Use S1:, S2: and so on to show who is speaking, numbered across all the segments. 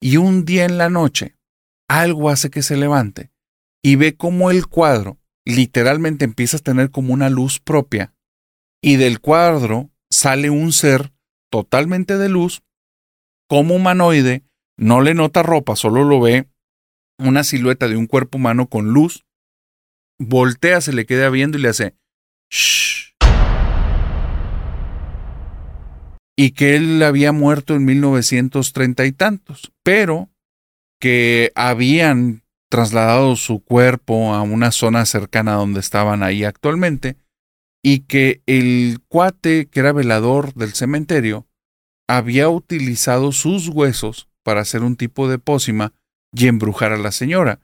S1: Y un día en la noche, algo hace que se levante y ve cómo el cuadro literalmente empieza a tener como una luz propia y del cuadro sale un ser totalmente de luz, como humanoide, no le nota ropa, solo lo ve una silueta de un cuerpo humano con luz, voltea, se le queda viendo y le hace. Y que él había muerto en 1930 y tantos, pero que habían trasladado su cuerpo a una zona cercana donde estaban ahí actualmente y que el cuate que era velador del cementerio había utilizado sus huesos para hacer un tipo de pócima y embrujar a la señora.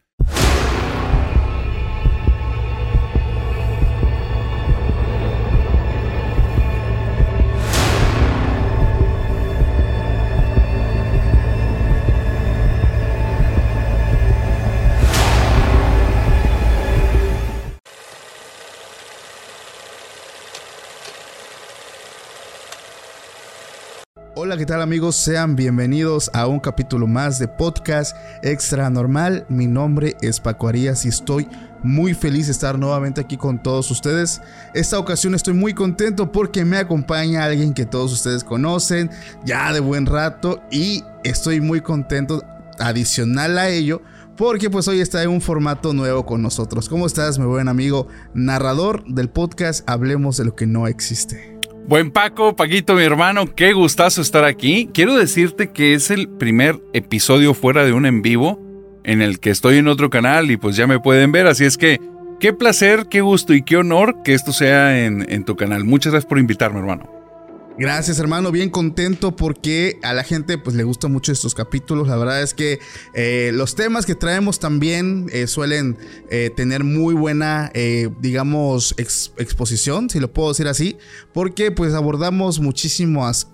S2: ¿Qué tal amigos? Sean bienvenidos a un capítulo más de podcast extra normal. Mi nombre es Paco Arias y estoy muy feliz de estar nuevamente aquí con todos ustedes. Esta ocasión estoy muy contento porque me acompaña alguien que todos ustedes conocen ya de buen rato y estoy muy contento adicional a ello porque pues hoy está en un formato nuevo con nosotros. ¿Cómo estás, mi buen amigo narrador del podcast Hablemos de lo que no existe?
S1: Buen Paco, Paquito, mi hermano, qué gustazo estar aquí. Quiero decirte que es el primer episodio fuera de un en vivo en el que estoy en otro canal y pues ya me pueden ver, así es que qué placer, qué gusto y qué honor que esto sea en, en tu canal. Muchas gracias por invitarme, hermano.
S2: Gracias hermano, bien contento porque a la gente pues le gustan mucho estos capítulos. La verdad es que eh, los temas que traemos también eh, suelen eh, tener muy buena, digamos, exposición, si lo puedo decir así, porque pues abordamos muchísimas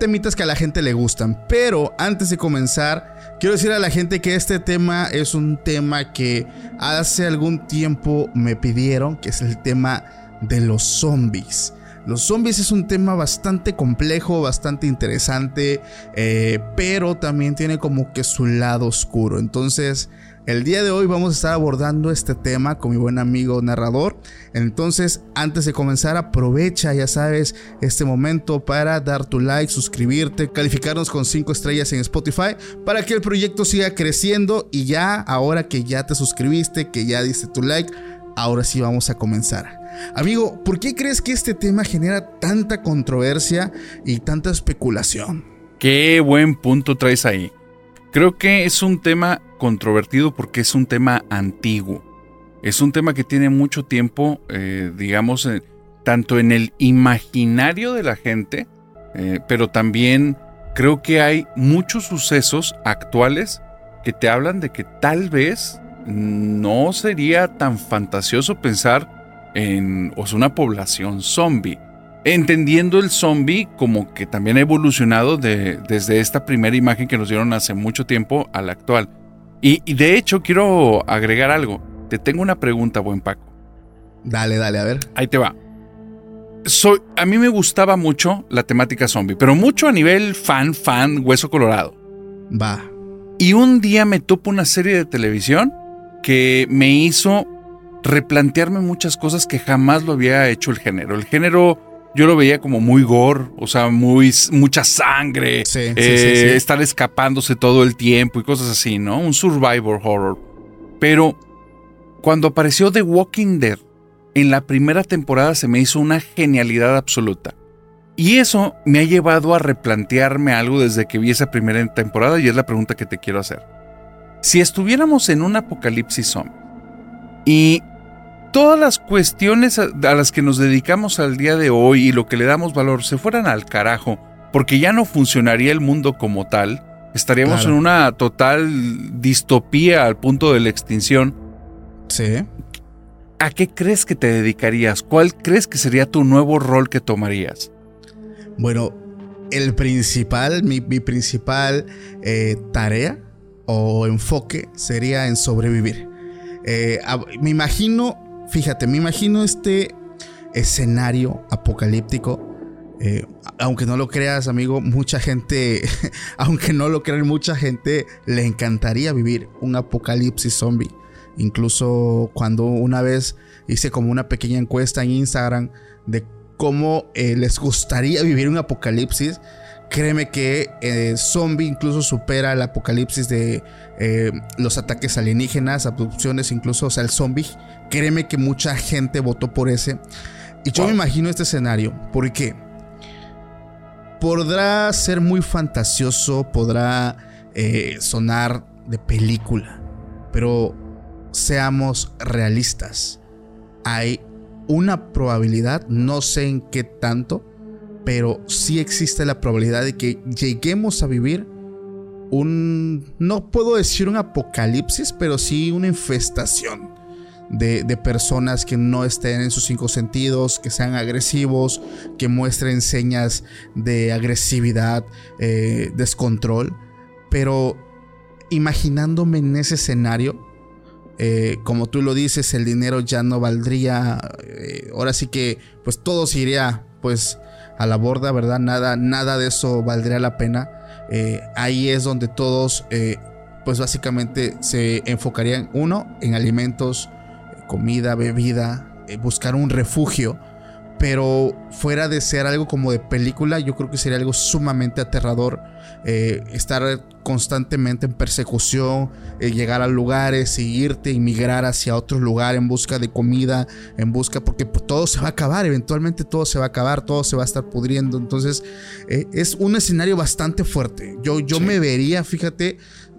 S2: temitas que a la gente le gustan. Pero antes de comenzar, quiero decir a la gente que este tema es un tema que hace algún tiempo me pidieron, que es el tema de los zombies. Los zombies es un tema bastante complejo, bastante interesante, eh, pero también tiene como que su lado oscuro. Entonces, el día de hoy vamos a estar abordando este tema con mi buen amigo narrador. Entonces, antes de comenzar, aprovecha, ya sabes, este momento para dar tu like, suscribirte, calificarnos con 5 estrellas en Spotify para que el proyecto siga creciendo y ya, ahora que ya te suscribiste, que ya diste tu like, ahora sí vamos a comenzar. Amigo, ¿por qué crees que este tema genera tanta controversia y tanta especulación?
S1: Qué buen punto traes ahí. Creo que es un tema controvertido porque es un tema antiguo. Es un tema que tiene mucho tiempo, eh, digamos, eh, tanto en el imaginario de la gente, eh, pero también creo que hay muchos sucesos actuales que te hablan de que tal vez no sería tan fantasioso pensar en una población zombie. Entendiendo el zombie como que también ha evolucionado de, desde esta primera imagen que nos dieron hace mucho tiempo a la actual. Y, de hecho quiero agregar algo. Te tengo una pregunta, buen Paco.
S2: Dale, dale, a ver.
S1: Ahí te va. Soy, a mí me gustaba mucho la temática zombie, pero mucho a nivel fan, fan, hueso colorado.
S2: Va.
S1: Y un día me topo una serie de televisión que me hizo replantearme muchas cosas que jamás lo había hecho el género. El género yo lo veía como muy gore, o sea, muy, mucha sangre, eh, estar escapándose todo el tiempo y cosas así, ¿no? Un survivor horror. Pero cuando apareció The Walking Dead, en la primera temporada se me hizo una genialidad absoluta. Y eso me ha llevado a replantearme algo desde que vi esa primera temporada y es la pregunta que te quiero hacer. Si estuviéramos en un apocalipsis zombie y todas las cuestiones a, las que nos dedicamos al día de hoy y lo que le damos valor se fueran al carajo, porque ya no funcionaría el mundo como tal, estaríamos en una total distopía al punto de la extinción.
S2: Sí.
S1: ¿A qué crees que te dedicarías? ¿Cuál crees que sería tu nuevo rol que tomarías?
S2: Bueno, el principal, mi, principal eh, tarea o enfoque sería en sobrevivir. Eh, me imagino, fíjate, me imagino este escenario apocalíptico Eh, aunque no lo creas, amigo, mucha gente, aunque no lo crean, mucha gente le encantaría vivir un apocalipsis zombie. Incluso cuando una vez hice como una pequeña encuesta en Instagram de cómo eh, les gustaría vivir un apocalipsis, créeme que eh, zombie incluso supera el apocalipsis de los ataques alienígenas, abducciones, incluso, o sea, el zombie. Créeme que mucha gente votó por ese. Y yo me imagino este escenario. ¿Por qué? podrá ser muy fantasioso, podrá eh, sonar de película, pero seamos realistas. Hay una probabilidad, no sé en qué tanto, pero sí existe la probabilidad de que lleguemos a vivir un, no puedo decir un apocalipsis, pero sí una infestación de, personas que no estén en sus cinco sentidos, que sean agresivos, que muestren señas de agresividad, eh, descontrol. Pero imaginándome en ese escenario, eh, como tú lo dices, el dinero ya no valdría. Eh, ahora sí que, pues todo se iría, pues a la borda, ¿verdad? Nada, nada de eso valdría la pena. ahí es donde todos, pues básicamente se enfocarían, uno, en alimentos, comida, bebida, eh, buscar un refugio. Pero fuera de ser algo como de película, yo creo que sería algo sumamente aterrador. Eh, estar constantemente en persecución, eh, llegar a lugares, irte, migrar hacia otro lugar en busca de comida, en busca, porque todo se va a acabar, eventualmente todo se va a acabar, todo se va a estar pudriendo. Entonces, es un escenario bastante fuerte. Yo, yo me vería, fíjate,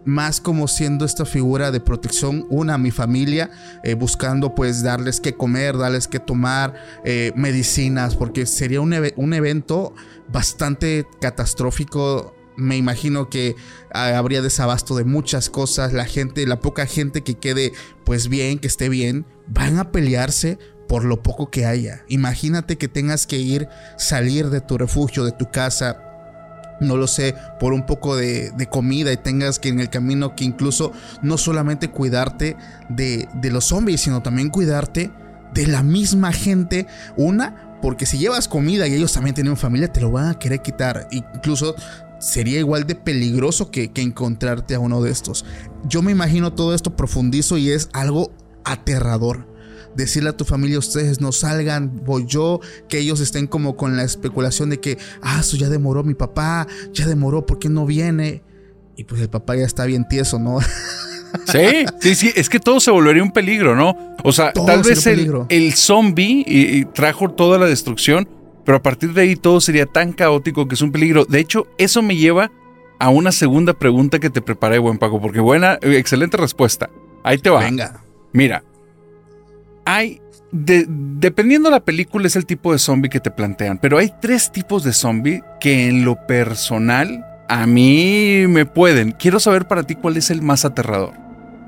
S2: más como siendo esta figura de protección, una a mi familia, eh, buscando pues darles que comer, darles que tomar, eh, medicinas, porque sería un, un, evento bastante catastrófico. Me imagino que ah, habría desabasto de muchas cosas, la gente, la poca gente que quede pues bien, que esté bien, van a pelearse por lo poco que haya. Imagínate que tengas que ir, salir de tu refugio, de tu casa, no lo sé, por un poco de, comida y tengas que en el camino que incluso no solamente cuidarte de, los zombies, sino también cuidarte de la misma gente. Una, porque si llevas comida y ellos también tienen familia, te lo van a querer quitar. Incluso sería igual de peligroso que, que encontrarte a uno de estos. Yo me imagino todo esto profundizo y es algo aterrador decirle a tu familia, ustedes no salgan, voy yo, que ellos estén como con la especulación de que, ah, eso ya demoró mi papá, ya demoró, ¿por qué no viene? Y pues el papá ya está bien tieso, ¿no?
S1: Sí, sí, sí, es que todo se volvería un peligro, ¿no? O sea, tal vez el, el, zombie y, trajo toda la destrucción, pero a partir de ahí todo sería tan caótico que es un peligro. De hecho, eso me lleva a una segunda pregunta que te preparé, buen Paco, porque buena, excelente respuesta. Ahí te va.
S2: Venga.
S1: Mira, hay, dependiendo de la película es el tipo de zombie que te plantean, pero hay tres tipos de zombie que en lo personal a mí me pueden. Quiero saber para ti cuál es el más aterrador.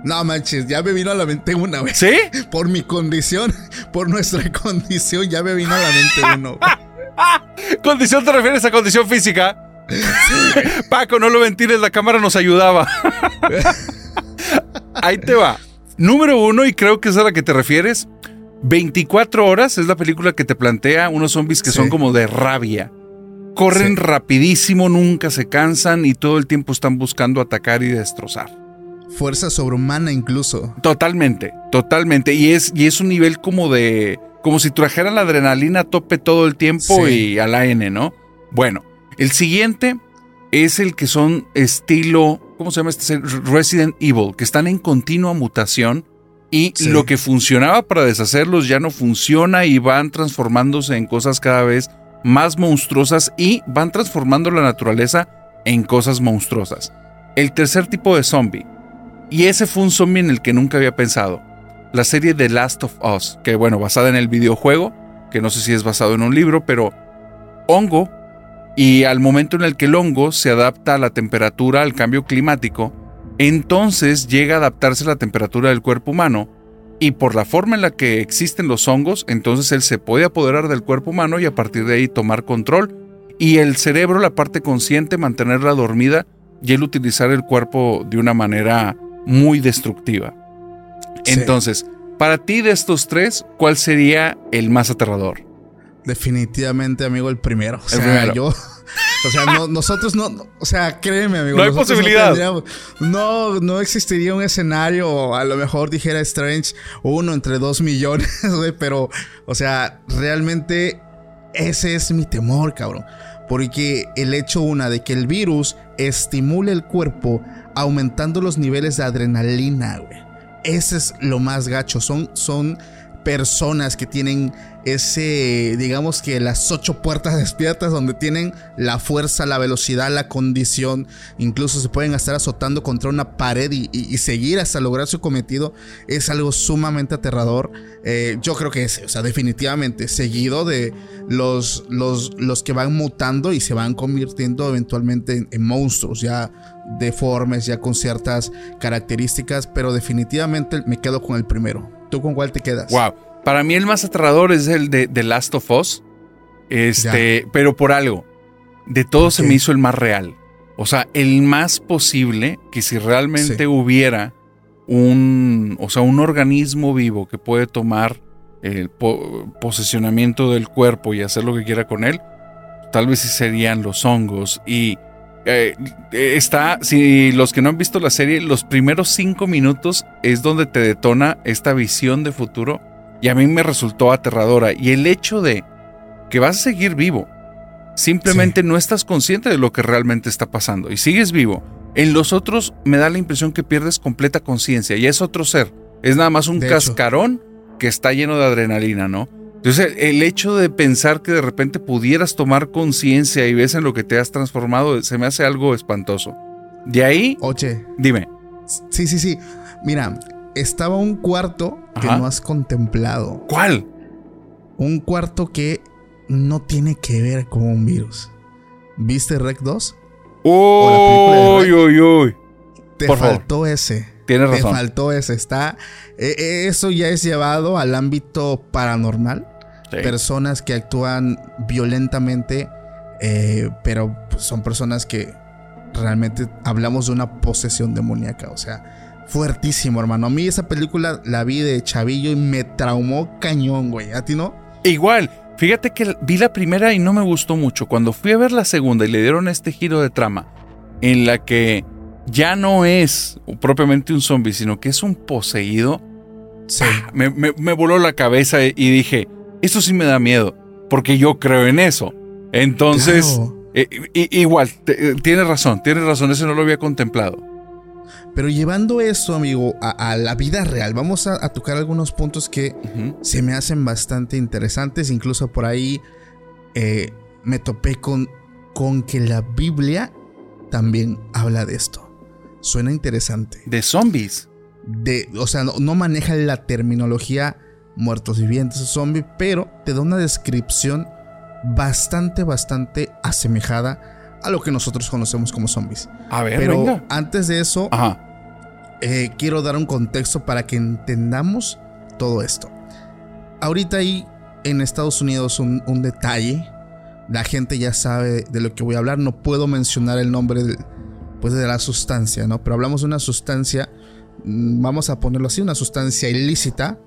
S2: No manches, ya me vino a la mente una vez.
S1: ¿Sí?
S2: Por mi condición, por nuestra condición, ya me vino a la mente uno.
S1: ¿Condición te refieres a condición física? Paco, no lo ventiles, la cámara nos ayudaba. Ahí te va. Número uno, y creo que es a la que te refieres, 24 horas es la película que te plantea unos zombies que son como de rabia. Corren rapidísimo, nunca se cansan y todo el tiempo están buscando atacar y destrozar.
S2: Fuerza sobrehumana incluso.
S1: Totalmente, totalmente. Y es, y es un nivel como de... Como si trajeran la adrenalina a tope todo el tiempo y a la N, ¿no? Bueno, el siguiente es el que son estilo ¿cómo se llama este? Resident Evil, que están en continua mutación y lo que funcionaba para deshacerlos ya no funciona y van transformándose en cosas cada vez más monstruosas y van transformando la naturaleza en cosas monstruosas. El tercer tipo de zombie, y ese fue un zombie en el que nunca había pensado, la serie The Last of Us, que bueno, basada en el videojuego, que no sé si es basado en un libro, pero hongo y al momento en el que el hongo se adapta a la temperatura, al cambio climático, entonces llega a adaptarse a la temperatura del cuerpo humano y por la forma en la que existen los hongos, entonces él se puede apoderar del cuerpo humano y a partir de ahí tomar control y el cerebro, la parte consciente, mantenerla dormida y él utilizar el cuerpo de una manera muy destructiva. Entonces, para ti de estos tres, ¿cuál sería el más aterrador?
S2: Definitivamente, amigo, el primero. O
S1: El
S2: sea,
S1: primero.
S2: yo. O sea, no- nosotros no, no- O sea, créeme, amigo.
S1: No hay posibilidad.
S2: no, existiría un escenario. A lo mejor dijera Strange uno entre dos millones, güey. Pero, o sea, realmente ese es mi temor, cabrón. Porque el hecho, una, de que el virus estimule el cuerpo aumentando los niveles de adrenalina, güey. Ese es lo más gacho. Son, son personas que tienen ese, digamos que las ocho puertas despiertas donde tienen la fuerza, la velocidad, la condición, incluso se pueden estar azotando contra una pared y, seguir hasta lograr su cometido, es algo sumamente aterrador. Eh, yo creo que es, o sea, definitivamente, seguido de los, los, los que van mutando y se van convirtiendo eventualmente en, en monstruos, ya deformes, ya con ciertas características, pero definitivamente me quedo con el primero. ¿Tú con cuál te quedas?
S1: Wow. Para mí el más aterrador es el de The Last of Us. Este, pero por algo. De todos se me hizo el más real. O sea, el más posible que si realmente
S2: Sí.
S1: hubiera un, o sea, un organismo vivo que puede tomar el po- posesionamiento del cuerpo y hacer lo que quiera con él, tal vez sí serían los hongos. Y eh, está, si los que no han visto la serie, los primeros cinco minutos es donde te detona esta visión de futuro y a mí me resultó aterradora. Y el hecho de que vas a seguir vivo, simplemente no estás consciente de lo que realmente está pasando y sigues vivo. En los otros me da la impresión que pierdes completa conciencia y es otro ser. Es nada más un
S2: De hecho.
S1: cascarón que está lleno de adrenalina, ¿no? Entonces, el hecho de pensar que de repente pudieras tomar conciencia y ves en lo que te has transformado, se me hace algo espantoso. De ahí,
S2: Oye,
S1: dime,
S2: sí, sí, sí. Mira, estaba un cuarto que
S1: Ajá.
S2: no has contemplado.
S1: ¿cuál?
S2: Un cuarto que no tiene que ver con un virus. ¿Viste Rec 2? la
S1: Uy, uy, uy.
S2: Te
S1: Por favor.
S2: faltó ese.
S1: Tienes
S2: Te
S1: razón.
S2: faltó ese. Está. eh, eh, eso ya es llevado al ámbito paranormal.
S1: Sí.
S2: Personas que actúan violentamente. eh, pero son personas que realmente hablamos de una posesión demoníaca. O sea, fuertísimo, hermano. A mí esa película la vi de chavillo y me traumó cañón, güey. ¿A ti no?
S1: Igual, fíjate que vi la primera y no me gustó mucho. Cuando fui a ver la segunda y le dieron este giro de trama, en la que ya no es propiamente un zombie, sino que es un poseído,
S2: Sí.
S1: me, me- me voló la cabeza y dije, esto sí me da miedo, porque yo creo en eso. Entonces,
S2: Claro.
S1: eh, igual, te- eh, tienes razón, tienes razón, eso no lo había contemplado.
S2: Pero llevando eso, amigo, a, a la vida real, vamos a, a tocar algunos puntos que se me hacen bastante interesantes. Incluso por ahí eh, me topé con, con que la Biblia también habla de esto. Suena interesante.
S1: De zombies.
S2: De, o sea, no, no maneja la terminología muertos vivientes o zombie, pero te da una descripción bastante, bastante asemejada a lo que nosotros conocemos como zombies.
S1: A ver,
S2: Pero
S1: venga.
S2: antes de eso, eh, quiero dar un contexto para que entendamos todo esto. Ahorita hay en Estados Unidos un, un detalle. La gente ya sabe de lo que voy a hablar. No puedo mencionar el nombre de, pues, de la sustancia, ¿no? Pero hablamos de una sustancia, mm, vamos a ponerlo así, una sustancia ilícita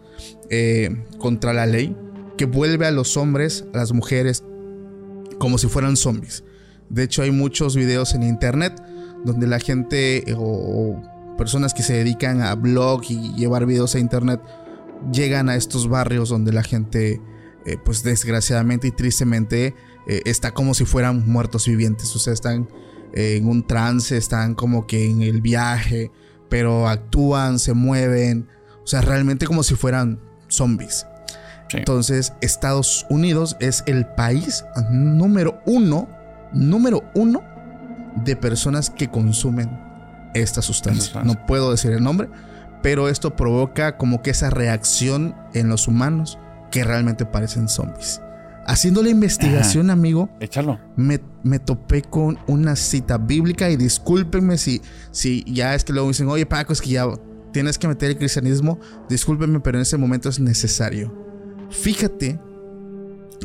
S2: eh, contra la ley que vuelve a los hombres, a las mujeres, como si fueran zombies. De hecho, hay muchos videos en internet donde la gente eh, o, personas que se dedican a blog y llevar videos a internet llegan a estos barrios donde la gente, eh, pues desgraciadamente y tristemente, está como si fueran muertos vivientes. O sea, están en un trance, están como que en el viaje, pero actúan, se mueven. O sea, realmente como si fueran zombies.
S1: Sí.
S2: Entonces, Estados Unidos es el país número uno, número uno de personas que consumen esta sustancia.
S1: sustancia.
S2: No puedo decir el nombre, pero esto provoca como que esa reacción en los humanos que realmente parecen zombies. Haciendo la investigación, amigo,
S1: Échalo.
S2: me, me topé con una cita bíblica y discúlpenme si, si ya es que luego dicen, oye Paco, es que ya tienes que meter el cristianismo, discúlpenme, pero en ese momento es necesario. Fíjate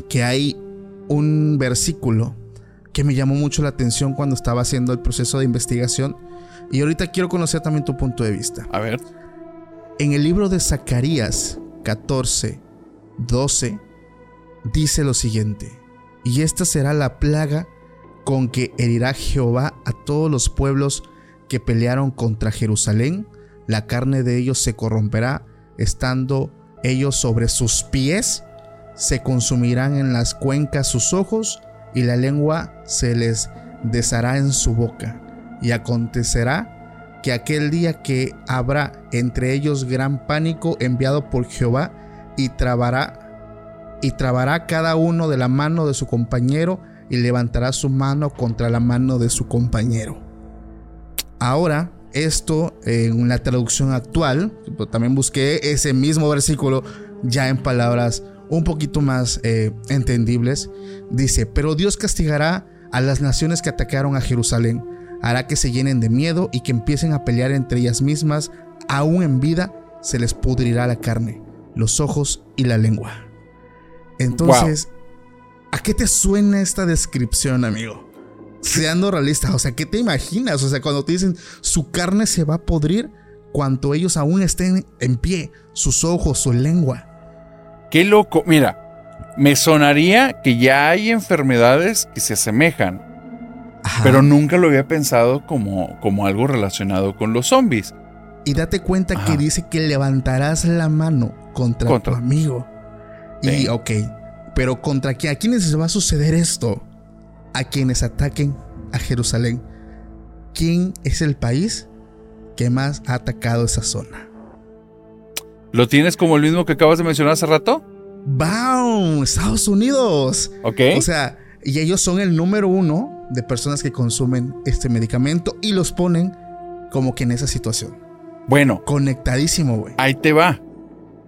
S2: que hay un versículo que me llamó mucho la atención cuando estaba haciendo el proceso de investigación y ahorita quiero conocer también tu punto de vista.
S1: A ver.
S2: En el libro de Zacarías 14, 12, dice lo siguiente, y esta será la plaga con que herirá Jehová a todos los pueblos que pelearon contra Jerusalén, la carne de ellos se corromperá, estando ellos sobre sus pies, se consumirán en las cuencas sus ojos, y la lengua se les deshará en su boca. Y acontecerá que aquel día que habrá entre ellos gran pánico enviado por Jehová, y trabará y trabará cada uno de la mano de su compañero y levantará su mano contra la mano de su compañero. Ahora, esto en la traducción actual, también busqué ese mismo versículo ya en palabras un poquito más eh, entendibles, dice, pero Dios castigará a las naciones que atacaron a Jerusalén, hará que se llenen de miedo y que empiecen a pelear entre ellas mismas, aún en vida se les pudrirá la carne, los ojos y la lengua. Entonces, ¿a qué te suena esta descripción, amigo? Seando realista, o sea, ¿qué te imaginas? O sea, cuando te dicen su carne se va a podrir, cuanto ellos aún estén en pie, sus ojos, su lengua.
S1: Qué loco, mira, me sonaría que ya hay enfermedades que se asemejan, pero nunca lo había pensado como, como algo relacionado con los zombies.
S2: Y date cuenta que dice que levantarás la mano contra, contra. tu amigo. Y ok, pero ¿contra quién? ¿A quiénes se va a suceder esto? A quienes ataquen a Jerusalén. ¿Quién es el país que más ha atacado esa zona?
S1: ¿Lo tienes como el mismo que acabas de mencionar hace rato?
S2: ¡Bam! Estados Unidos.
S1: Ok.
S2: O sea, y ellos son el número uno de personas que consumen este medicamento y los ponen como que en esa situación.
S1: Bueno.
S2: Conectadísimo, güey.
S1: Ahí te va.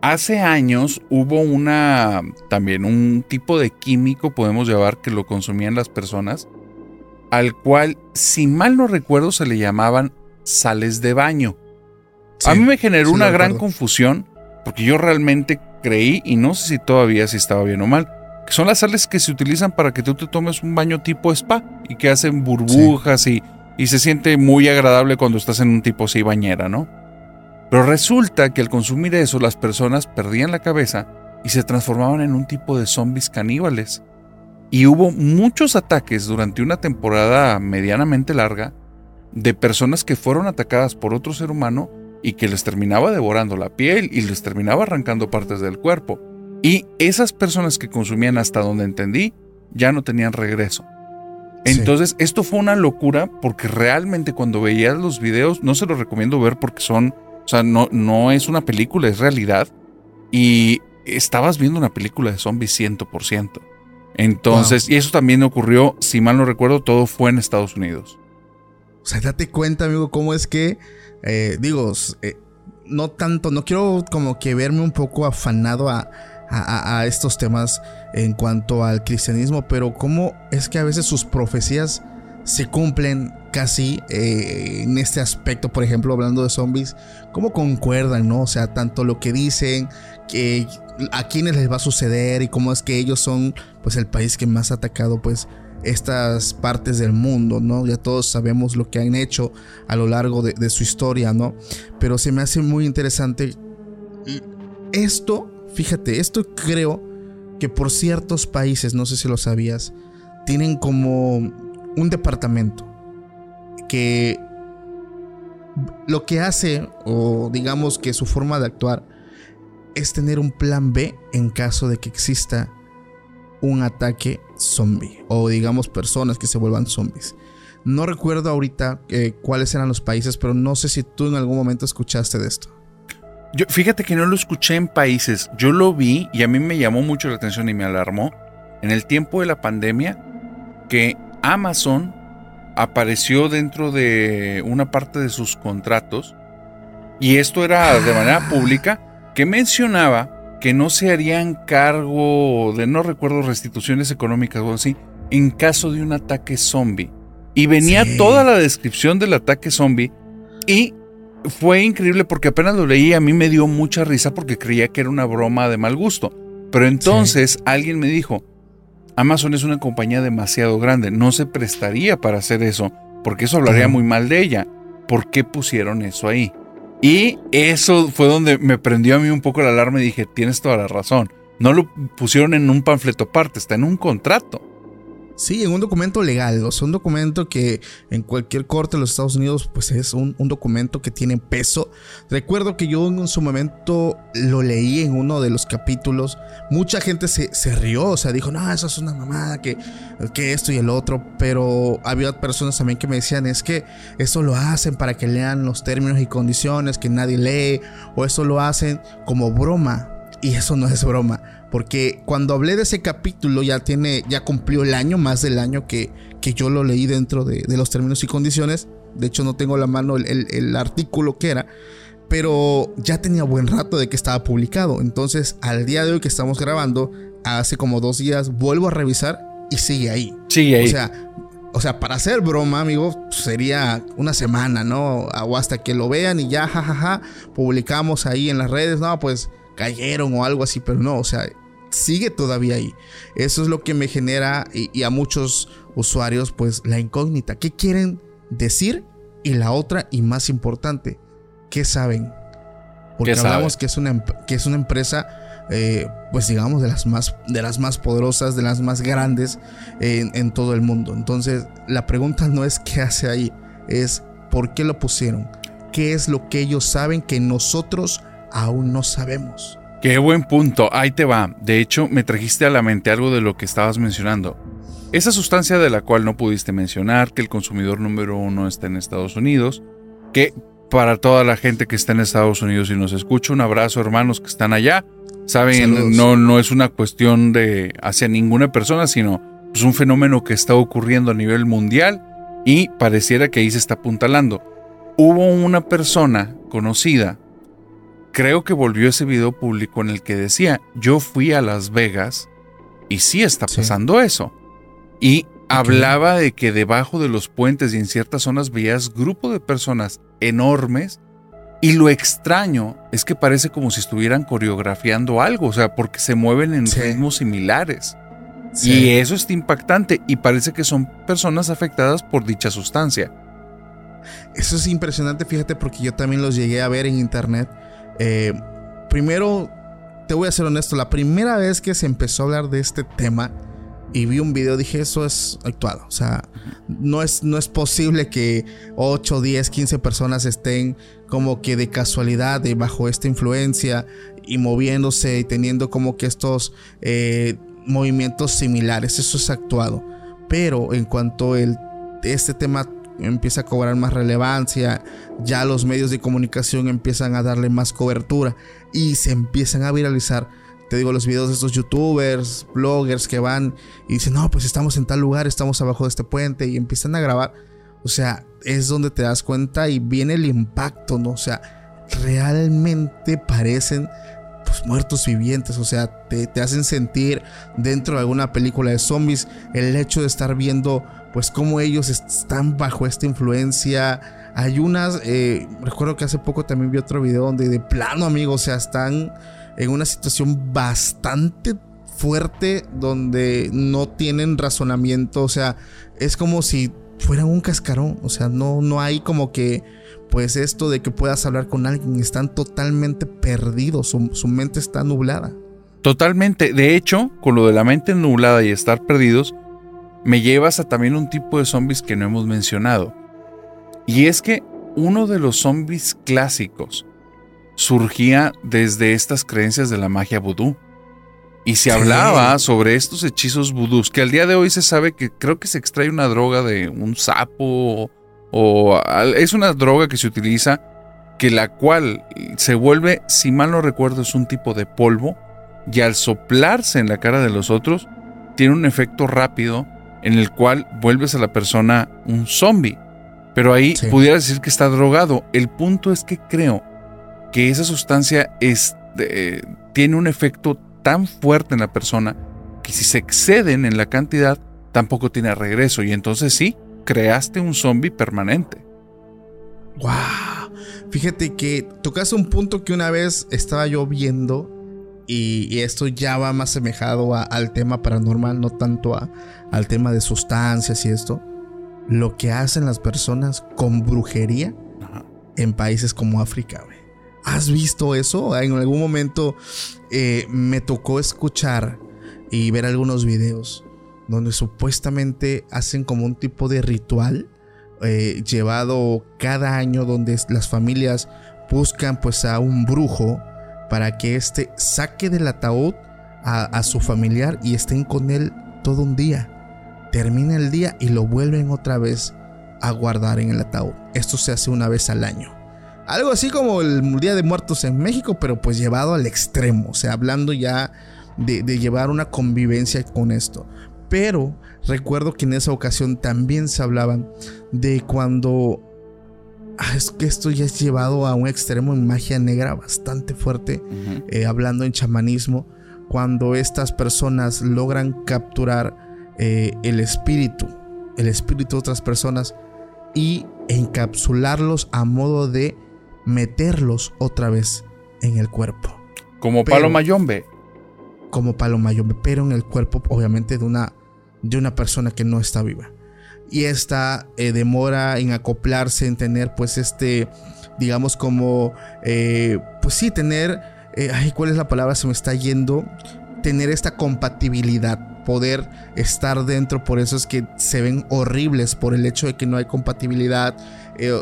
S1: Hace años hubo una, también un tipo de químico, podemos llevar, que lo consumían las personas, al cual, si mal no recuerdo, se le llamaban sales de baño. a mí me generó una gran confusión, porque yo realmente creí, y no sé si todavía si estaba bien o mal, que son las sales que se utilizan para que tú te tomes un baño tipo spa y que hacen burbujas y, y se siente muy agradable cuando estás en un tipo así bañera, ¿no? Pero resulta que al consumir eso las personas perdían la cabeza y se transformaban en un tipo de zombies caníbales. Y hubo muchos ataques durante una temporada medianamente larga de personas que fueron atacadas por otro ser humano y que les terminaba devorando la piel y les terminaba arrancando partes del cuerpo. Y esas personas que consumían hasta donde entendí ya no tenían regreso. Entonces, esto fue una locura porque realmente cuando veías los videos, no se los recomiendo ver porque son o sea, no, no es una película, es realidad. Y estabas viendo una película de zombies 100%. Entonces, y eso también ocurrió, si mal no recuerdo, todo fue en Estados Unidos.
S2: O sea, date cuenta, amigo, cómo es que, eh, digo, eh, no tanto, no quiero como que verme un poco afanado a, a, estos temas en cuanto al cristianismo, pero cómo es que a veces sus profecías se cumplen casi eh, en este aspecto, por ejemplo, hablando de zombies, cómo concuerdan, ¿no? O sea, tanto lo que dicen, que a quiénes les va a suceder y cómo es que ellos son, pues, el país que más ha atacado, pues, estas partes del mundo, ¿no? Ya todos sabemos lo que han hecho a lo largo de, de su historia, ¿no? Pero se me hace muy interesante esto, fíjate, esto creo que por ciertos países, no sé si lo sabías, tienen como un departamento que lo que hace, o digamos que su forma de actuar, es tener un plan B en caso de que exista un ataque zombie, o digamos personas que se vuelvan zombies. No recuerdo ahorita eh, cuáles eran los países, pero no sé si tú en algún momento escuchaste de esto.
S1: Yo, fíjate que no lo escuché en países, yo lo vi y a mí me llamó mucho la atención y me alarmó en el tiempo de la pandemia que Amazon apareció dentro de una parte de sus contratos, y esto era de manera ah. pública, que mencionaba que no se harían cargo de, no recuerdo, restituciones económicas o así, en caso de un ataque zombie. Y venía toda la descripción del ataque zombie y fue increíble porque apenas lo leí a mí me dio mucha risa porque creía que era una broma de mal gusto. Pero entonces alguien me dijo, Amazon es una compañía demasiado grande, no se prestaría para hacer eso, porque eso hablaría muy mal de ella. ¿Por qué pusieron eso ahí? Y eso fue donde me prendió a mí un poco la alarma y dije, tienes toda la razón. No lo pusieron en un panfleto aparte, está en un contrato.
S2: Sí, en un documento legal, o sea, un documento que en cualquier corte de los Estados Unidos, pues es un, documento que tiene peso. Recuerdo que yo en su momento lo leí en uno de los capítulos. Mucha gente se, se rió, o sea, dijo, no, eso es una mamada, que, que esto y el otro. Pero había personas también que me decían, es que eso lo hacen para que lean los términos y condiciones que nadie lee, o eso lo hacen como broma. Y eso no es broma. Porque cuando hablé de ese capítulo ya tiene, ya cumplió el año, más del año que, que yo lo leí dentro de, los términos y condiciones. De hecho, no tengo la mano el, artículo que era. Pero ya tenía buen rato de que estaba publicado. Entonces, al día de hoy que estamos grabando, hace como dos días, vuelvo a revisar y sigue ahí.
S1: Sigue ahí.
S2: O sea, o sea, para hacer broma, amigo, sería una semana, ¿no? O hasta que lo vean y ya, jajaja, publicamos ahí en las redes, no, pues cayeron o algo así, pero no, o sea, sigue todavía ahí. Eso es lo que me genera y, a muchos usuarios pues la incógnita. ¿Qué quieren decir? Y la otra y más importante, ¿qué saben? Porque hablamos que es una, que es una empresa eh, pues digamos de las más de las más poderosas, de las más grandes en, en todo el mundo. Entonces la pregunta no es qué hace ahí, es por qué lo pusieron. ¿Qué es lo que ellos saben que nosotros aún no sabemos?
S1: Qué buen punto, ahí te va. De hecho, me trajiste a la mente algo de lo que estabas mencionando. Esa sustancia de la cual no pudiste mencionar, que el consumidor número uno está en Estados Unidos, que para toda la gente que está en Estados Unidos y nos escucha, un abrazo hermanos que están allá. Saben, no, no es una cuestión de hacia ninguna persona, sino es un fenómeno que está ocurriendo a nivel mundial y pareciera que ahí se está apuntalando. Hubo una persona conocida creo que volvió ese video público en el que decía, yo fui a Las Vegas y sí está pasando eso. Y hablaba de que debajo de los puentes y en ciertas zonas veías grupos de personas enormes y lo extraño es que parece como si estuvieran coreografiando algo, o sea, porque se mueven en ritmos similares. Y eso está impactante y parece que son personas afectadas por dicha sustancia.
S2: Eso es impresionante, fíjate, porque yo también los llegué a ver en internet eh, primero, te voy a ser honesto, la primera vez que se empezó a hablar de este tema y vi un video, dije, eso es actuado. O sea, no es, no es posible que 8, 10, 15 personas estén como que de casualidad de bajo esta influencia y moviéndose y teniendo como que estos eh, movimientos similares. Eso es actuado. Pero en cuanto el, este tema empieza a cobrar más relevancia, ya los medios de comunicación empiezan a darle más cobertura y se empiezan a viralizar. Te digo, los videos de estos youtubers, bloggers que van y dicen, no, pues estamos en tal lugar, estamos abajo de este puente y empiezan a grabar. O sea, es donde te das cuenta y viene el impacto, ¿no? O sea, realmente parecen pues, muertos vivientes, o sea, te, te, hacen sentir dentro de alguna película de zombies el hecho de estar viendo pues cómo ellos están bajo esta influencia. Hay unas, eh, recuerdo que hace poco también vi otro video donde de plano, amigos, o sea, están en una situación bastante fuerte donde no tienen razonamiento, o sea, es como si fueran un cascarón, o sea, no, no hay como que, pues esto de que puedas hablar con alguien, están totalmente perdidos, su, su mente está nublada.
S1: Totalmente, de hecho, con lo de la mente nublada y estar perdidos, me llevas a también un tipo de zombies que no hemos mencionado. Y es que uno de los zombies clásicos surgía desde estas creencias de la magia vudú. Y se hablaba sobre estos hechizos vudús, que al día de hoy se sabe que creo que se extrae una droga de un sapo o es una droga que se utiliza que la cual se vuelve, si mal no recuerdo, es un tipo de polvo y al soplarse en la cara de los otros tiene un efecto rápido en el cual vuelves a la persona un zombie. Pero ahí pudiera decir que está drogado. El punto es que creo que esa sustancia es, tiene un efecto tan fuerte en la persona que si se exceden en la cantidad, tampoco tiene regreso. Y entonces sí, creaste un zombie permanente.
S2: ¡Wow! Fíjate que tocaste un punto que una vez estaba yo viendo y, esto ya va más semejado al tema paranormal, no tanto al tema de sustancias y esto. Lo que hacen las personas con brujería en países como África, ¿Has visto eso? En algún momento eh, me tocó escuchar y ver algunos videos donde supuestamente hacen como un tipo de ritual eh, llevado cada año donde las familias buscan pues a un brujo para que éste saque del ataúd a, su familiar y estén con él todo un día. Termina el día y lo vuelven otra vez a guardar en el ataúd. Esto se hace una vez al año. Algo así como el Día de Muertos en México, pero pues llevado al extremo. O sea, hablando ya de, de llevar una convivencia con esto. Pero recuerdo que en esa ocasión también se hablaban de cuando es que esto ya es llevado a un extremo en magia negra bastante fuerte, eh, hablando en chamanismo, cuando estas personas logran capturar eh, el espíritu, el espíritu de otras personas y encapsularlos a modo de meterlos otra vez en el cuerpo.
S1: Como palo mayombe.
S2: Como palo mayombe, pero en el cuerpo obviamente de una, de una persona que no está viva y esta eh, demora en acoplarse, en tener pues este, digamos como, eh, pues sí, tener, eh, ay, ¿cuál es la palabra? Se me está yendo, tener esta compatibilidad, poder estar dentro, por eso es que se ven horribles por el hecho de que no hay compatibilidad,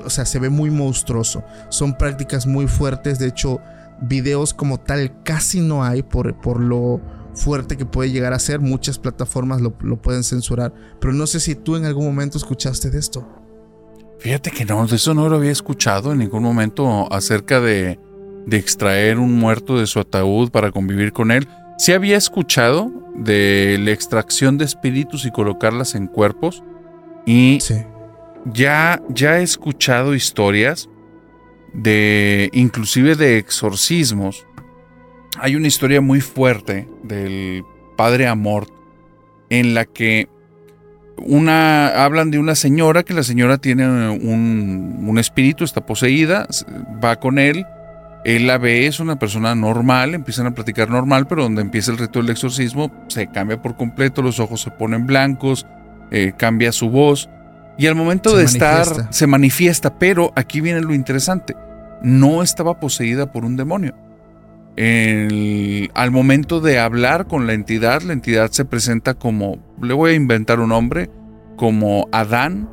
S2: o sea, se ve muy monstruoso, son prácticas muy fuertes, de hecho, videos como tal casi no hay por, por lo fuerte que puede llegar a ser. Muchas plataformas lo, pueden censurar. Pero no sé si tú en algún momento escuchaste de esto.
S1: Fíjate que no, de eso no lo había escuchado en ningún momento acerca de, de extraer un muerto de su ataúd para convivir con él. Sí había escuchado de la extracción de espíritus y colocarlas en cuerpos. Y ya, ya he escuchado historias de inclusive de exorcismos hay una historia muy fuerte del padre Amor en la que una hablan de una señora que la señora tiene un, un, espíritu, está poseída, va con él, él la ve, es una persona normal, empiezan a platicar normal, pero donde empieza el ritual del exorcismo se cambia por completo, los ojos se ponen blancos, eh, cambia su voz y al momento de estar se manifiesta, pero aquí viene lo interesante, no estaba poseída por un demonio al momento de hablar con la entidad, la entidad se presenta como, le voy a inventar un nombre, como Adán,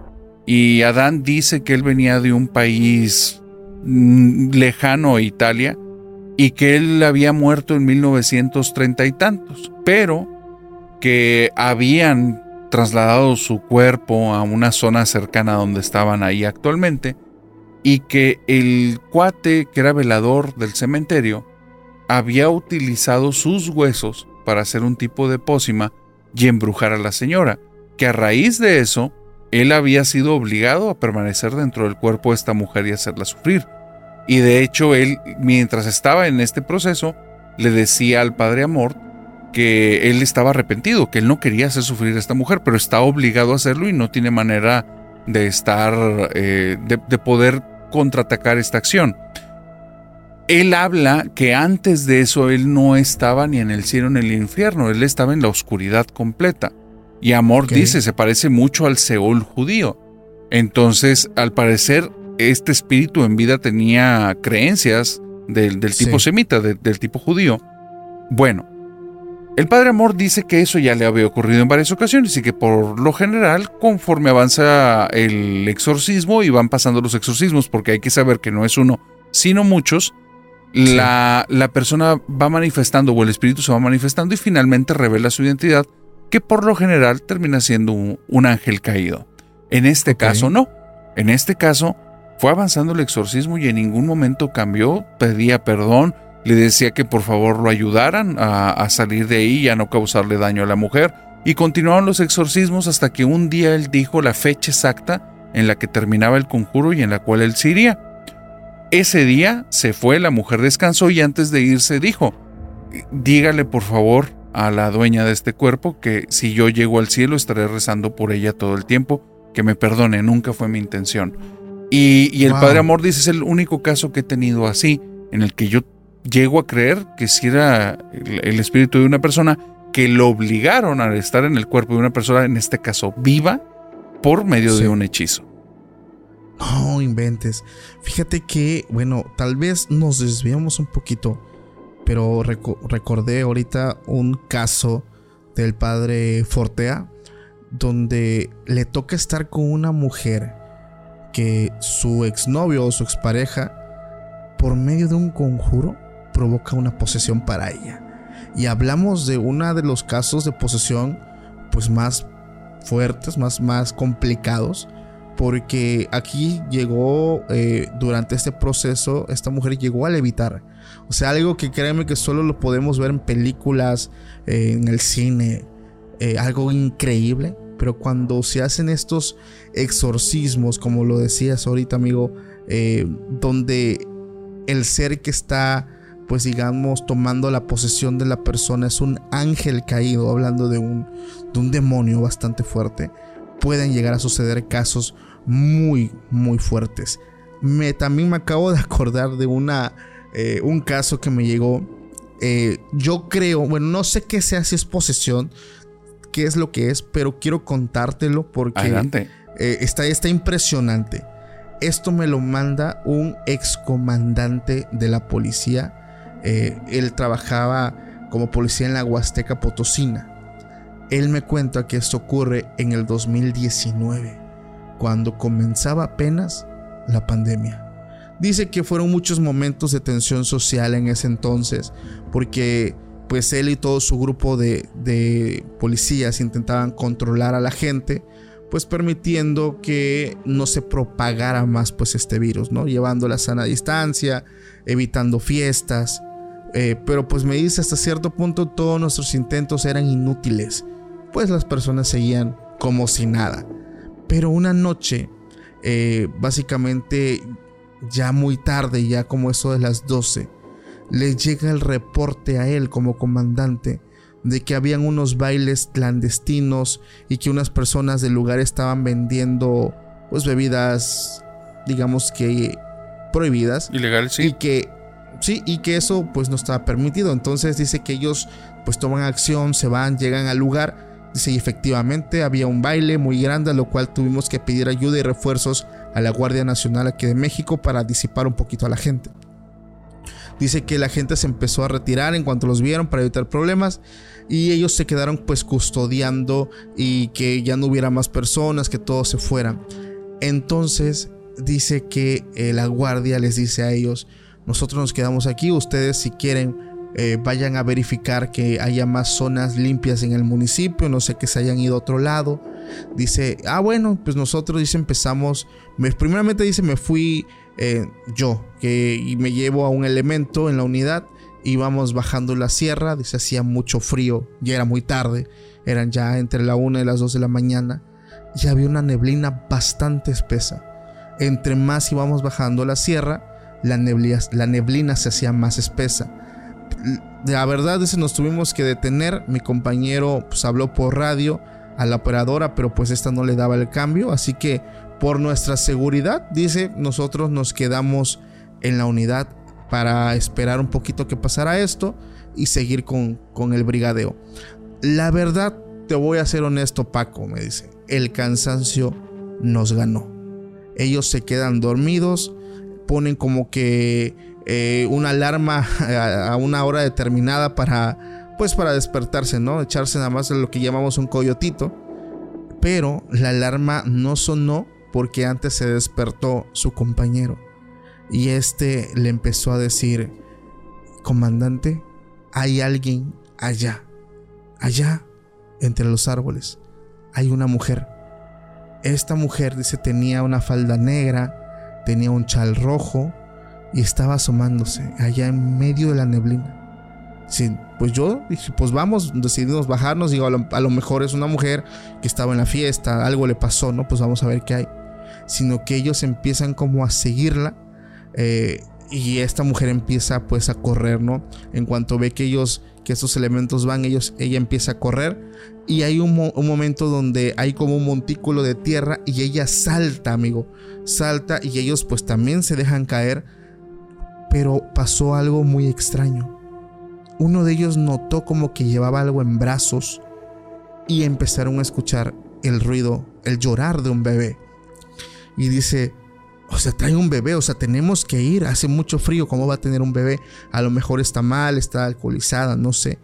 S1: y Adán dice que él venía de un país mm, lejano Italia y que él había muerto en 1930 y tantos, pero que habían trasladado su cuerpo a una zona cercana donde estaban ahí actualmente y que el cuate que era velador del cementerio había utilizado sus huesos para hacer un tipo de pócima y embrujar a la señora, que a raíz de eso, él había sido obligado a permanecer dentro del cuerpo de esta mujer y hacerla sufrir. Y de hecho, él, mientras estaba en este proceso, le decía al padre Amor que él estaba arrepentido, que él no quería hacer sufrir a esta mujer, pero está obligado a hacerlo y no tiene manera de estar, eh, de poder contraatacar esta acción él habla que antes de eso él no estaba ni en el cielo ni en el infierno, él estaba en la oscuridad completa. Y Amor dice, se parece mucho al Seol judío. Entonces, al parecer, este espíritu en vida tenía creencias del, tipo semita, del tipo judío. Bueno, el Padre Amor dice que eso ya le había ocurrido en varias ocasiones y que por lo general, conforme avanza el exorcismo y van pasando los exorcismos, porque hay que saber que no es uno, sino muchos, la, la, persona va manifestando o el espíritu se va manifestando y finalmente revela su identidad, que por lo general termina siendo un, ángel caído. En este caso no. En este caso fue avanzando el exorcismo y en ningún momento cambió, pedía perdón, le decía que por favor lo ayudaran a, a salir de ahí y a no causarle daño a la mujer. Y continuaron los exorcismos hasta que un día él dijo la fecha exacta en la que terminaba el conjuro y en la cual él se iría. Ese día se fue, la mujer descansó y antes de irse dijo, dígale por favor a la dueña de este cuerpo que si yo llego al cielo estaré rezando por ella todo el tiempo, que me perdone, nunca fue mi intención. Y, el Padre Amor dice, es el único caso que he tenido así, en el que yo llego a creer que si era el, espíritu de una persona que lo obligaron a estar en el cuerpo de una persona, en este caso viva, por medio de un hechizo.
S2: No inventes. Fíjate que, bueno, tal vez nos desviamos un poquito, pero recordé ahorita un caso del padre Fortea, donde le toca estar con una mujer que su exnovio o su expareja, por medio de un conjuro, provoca una posesión para ella. Y hablamos de uno de los casos de posesión, pues más fuertes, más, más complicados, porque aquí llegó, eh, durante este proceso, esta mujer llegó a levitar. O sea, algo que créeme que solo lo podemos ver en películas, eh, en el cine, eh, algo increíble. Pero cuando se hacen estos exorcismos, como lo decías ahorita, amigo, donde el ser que está, pues digamos, tomando la posesión de la persona es un ángel caído, hablando de un, de un demonio bastante fuerte, pueden llegar a suceder casos muy, muy fuertes. Me, también me acabo de acordar de una, eh, un caso que me llegó. Eh, yo creo, bueno, no sé qué sea, si es posesión, qué es lo que es, pero quiero contártelo porque eh, está, está impresionante. Esto me lo manda un excomandante de la policía. él trabajaba como policía en la Huasteca Potosina. Él me cuenta que esto ocurre en el 2019 cuando comenzaba apenas la pandemia. Dice que fueron muchos momentos de tensión social en ese entonces, porque pues él y todo su grupo de, policías intentaban controlar a la gente, pues permitiendo que no se propagara más pues este virus, ¿no? Llevando la sana distancia, evitando fiestas, eh, pero pues me dice hasta cierto punto todos nuestros intentos eran inútiles, pues las personas seguían como si nada. Pero una noche, eh, básicamente ya muy tarde, ya como eso de las 12, le llega el reporte a él como comandante de que habían unos bailes clandestinos y que unas personas del lugar estaban vendiendo pues bebidas digamos que prohibidas.
S1: Ilegales sí.
S2: Y que sí y que eso pues no estaba permitido. Entonces dice que ellos pues toman acción se van llegan al lugar Y efectivamente había un baile muy grande, a lo cual tuvimos que pedir ayuda y refuerzos a la Guardia Nacional aquí de México para disipar un poquito a la gente. Dice que la gente se empezó a retirar en cuanto los vieron para evitar problemas y ellos se quedaron pues custodiando y que ya no hubiera más personas, que todos se fueran. Entonces dice que eh, la guardia les dice a ellos, nosotros nos quedamos aquí, ustedes si quieren eh, vayan a verificar que haya más zonas limpias en el municipio, no sé que se hayan ido a otro lado. Dice, ah bueno, pues nosotros empezamos, me, primeramente dice me fui eh, yo, que y me llevo a un elemento en la unidad, íbamos bajando la sierra, dice hacía mucho frío, ya era muy tarde, eran ya entre la 1 y las 2 de la mañana, y había una neblina bastante espesa. Entre más íbamos bajando la sierra, la la neblina se hacía más espesa la verdad es que nos tuvimos que detener. Mi compañero pues, habló por radio a la operadora, pero pues esta no le daba el cambio. Así que por nuestra seguridad, dice, nosotros nos quedamos en la unidad para esperar un poquito que pasara esto y seguir con, con el brigadeo. La verdad, te voy a ser honesto, Paco, me dice. El cansancio nos ganó. Ellos se quedan dormidos, ponen como que eh, una alarma a, una hora determinada para, pues para despertarse, ¿no? Echarse nada más lo que llamamos un coyotito. Pero la alarma no sonó porque antes se despertó su compañero. Y este le empezó a decir, comandante, hay alguien allá, allá, entre los árboles. Hay una mujer. Esta mujer, dice, tenía una falda negra, tenía un chal rojo, y estaba asomándose allá en medio de la neblina. Sí, pues yo dije, pues vamos, decidimos bajarnos. Digo, a lo, mejor es una mujer que estaba en la fiesta, algo le pasó, ¿no? Pues vamos a ver qué hay. Sino que ellos empiezan como a seguirla eh, y esta mujer empieza pues a correr, ¿no? En cuanto ve que ellos, que estos elementos van, ellos, ella empieza a correr y hay un, un momento donde hay como un montículo de tierra y ella salta, amigo, salta y ellos pues también se dejan caer pero pasó algo muy extraño. Uno de ellos notó como que llevaba algo en brazos y empezaron a escuchar el ruido, el llorar de un bebé. Y dice, O sea, trae un bebé, o sea, tenemos que ir, hace mucho frío, ¿cómo va a tener un bebé? A lo mejor está mal, está alcoholizada, no sé.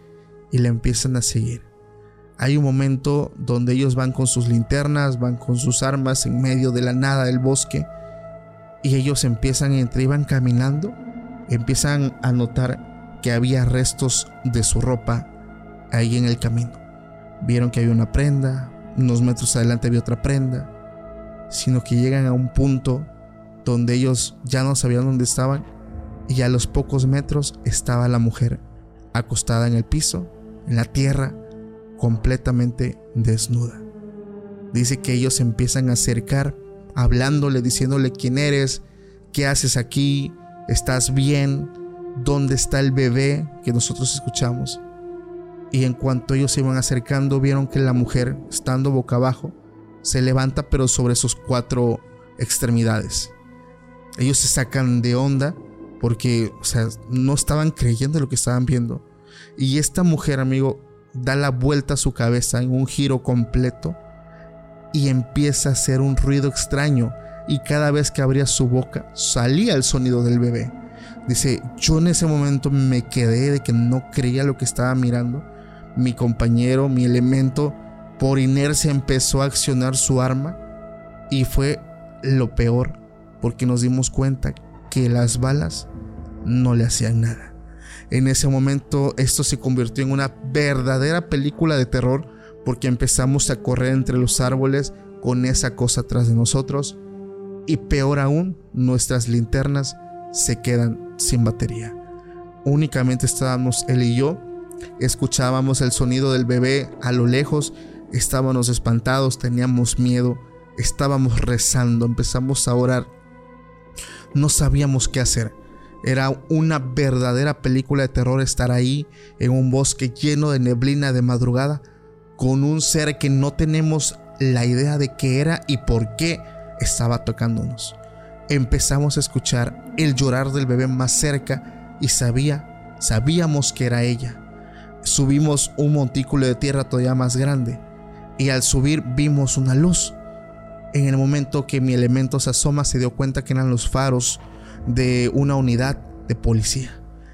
S2: Y la empiezan a seguir. Hay un momento donde ellos van con sus linternas, van con sus armas en medio de la nada del bosque. Y ellos empiezan, entre iban caminando, empiezan a notar que había restos de su ropa ahí en el camino. Vieron que había una prenda, unos metros adelante había otra prenda, sino que llegan a un punto donde ellos ya no sabían dónde estaban y a los pocos metros estaba la mujer acostada en el piso, en la tierra, completamente desnuda. Dice que ellos empiezan a acercar, hablándole, diciéndole quién eres, qué haces aquí, estás bien, dónde está el bebé que nosotros escuchamos. Y en cuanto ellos se iban acercando, vieron que la mujer, estando boca abajo, se levanta pero sobre sus cuatro extremidades. Ellos se sacan de onda porque, o sea, no estaban creyendo lo que estaban viendo. Y esta mujer, amigo, da la vuelta a su cabeza en un giro completo y empieza a hacer un ruido extraño. Y cada vez que abría su boca salía el sonido del bebé. Dice, yo en ese momento me quedé de que no creía lo que estaba mirando. Mi compañero, mi elemento, por inercia empezó a accionar su arma. Y fue lo peor porque nos dimos cuenta que las balas no le hacían nada. En ese momento esto se convirtió en una verdadera película de terror porque empezamos a correr entre los árboles con esa cosa atrás de nosotros y peor aún, nuestras linternas se quedan sin batería. Únicamente estábamos él y yo, escuchábamos el sonido del bebé a lo lejos, estábamos espantados, teníamos miedo, estábamos rezando, empezamos a orar no sabíamos qué hacer. Era una verdadera película de terror estar ahí en un bosque lleno de neblina de madrugada con un ser que no tenemos la idea de qué era y por qué estaba tocándonos. Empezamos a escuchar el llorar del bebé más cerca y sabía, sabíamos que era ella. Subimos un montículo de tierra todavía más grande y al subir vimos una luz en el momento que mi elemento se asoma, se dio cuenta que eran los faros de una unidad de policía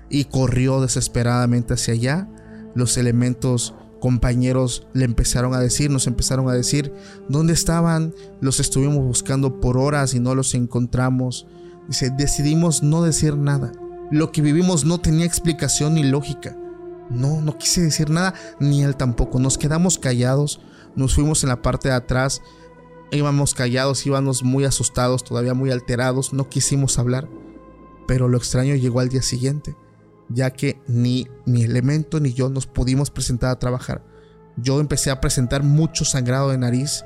S2: y corrió desesperadamente hacia allá. Los elementos compañeros le empezaron a decir, nos empezaron a decir dónde estaban. Los estuvimos buscando por horas y no los encontramos. Dice, decidimos no decir nada. Lo que vivimos no tenía explicación ni lógica. No, no quise decir nada, ni él tampoco. Nos quedamos callados, nos fuimos en la parte de atrás Íbamos callados, íbamos muy asustados, todavía muy alterados, no quisimos hablar. Pero lo extraño llegó al día siguiente, ya que ni mi elemento ni yo nos pudimos presentar a trabajar. Yo empecé a presentar mucho sangrado de nariz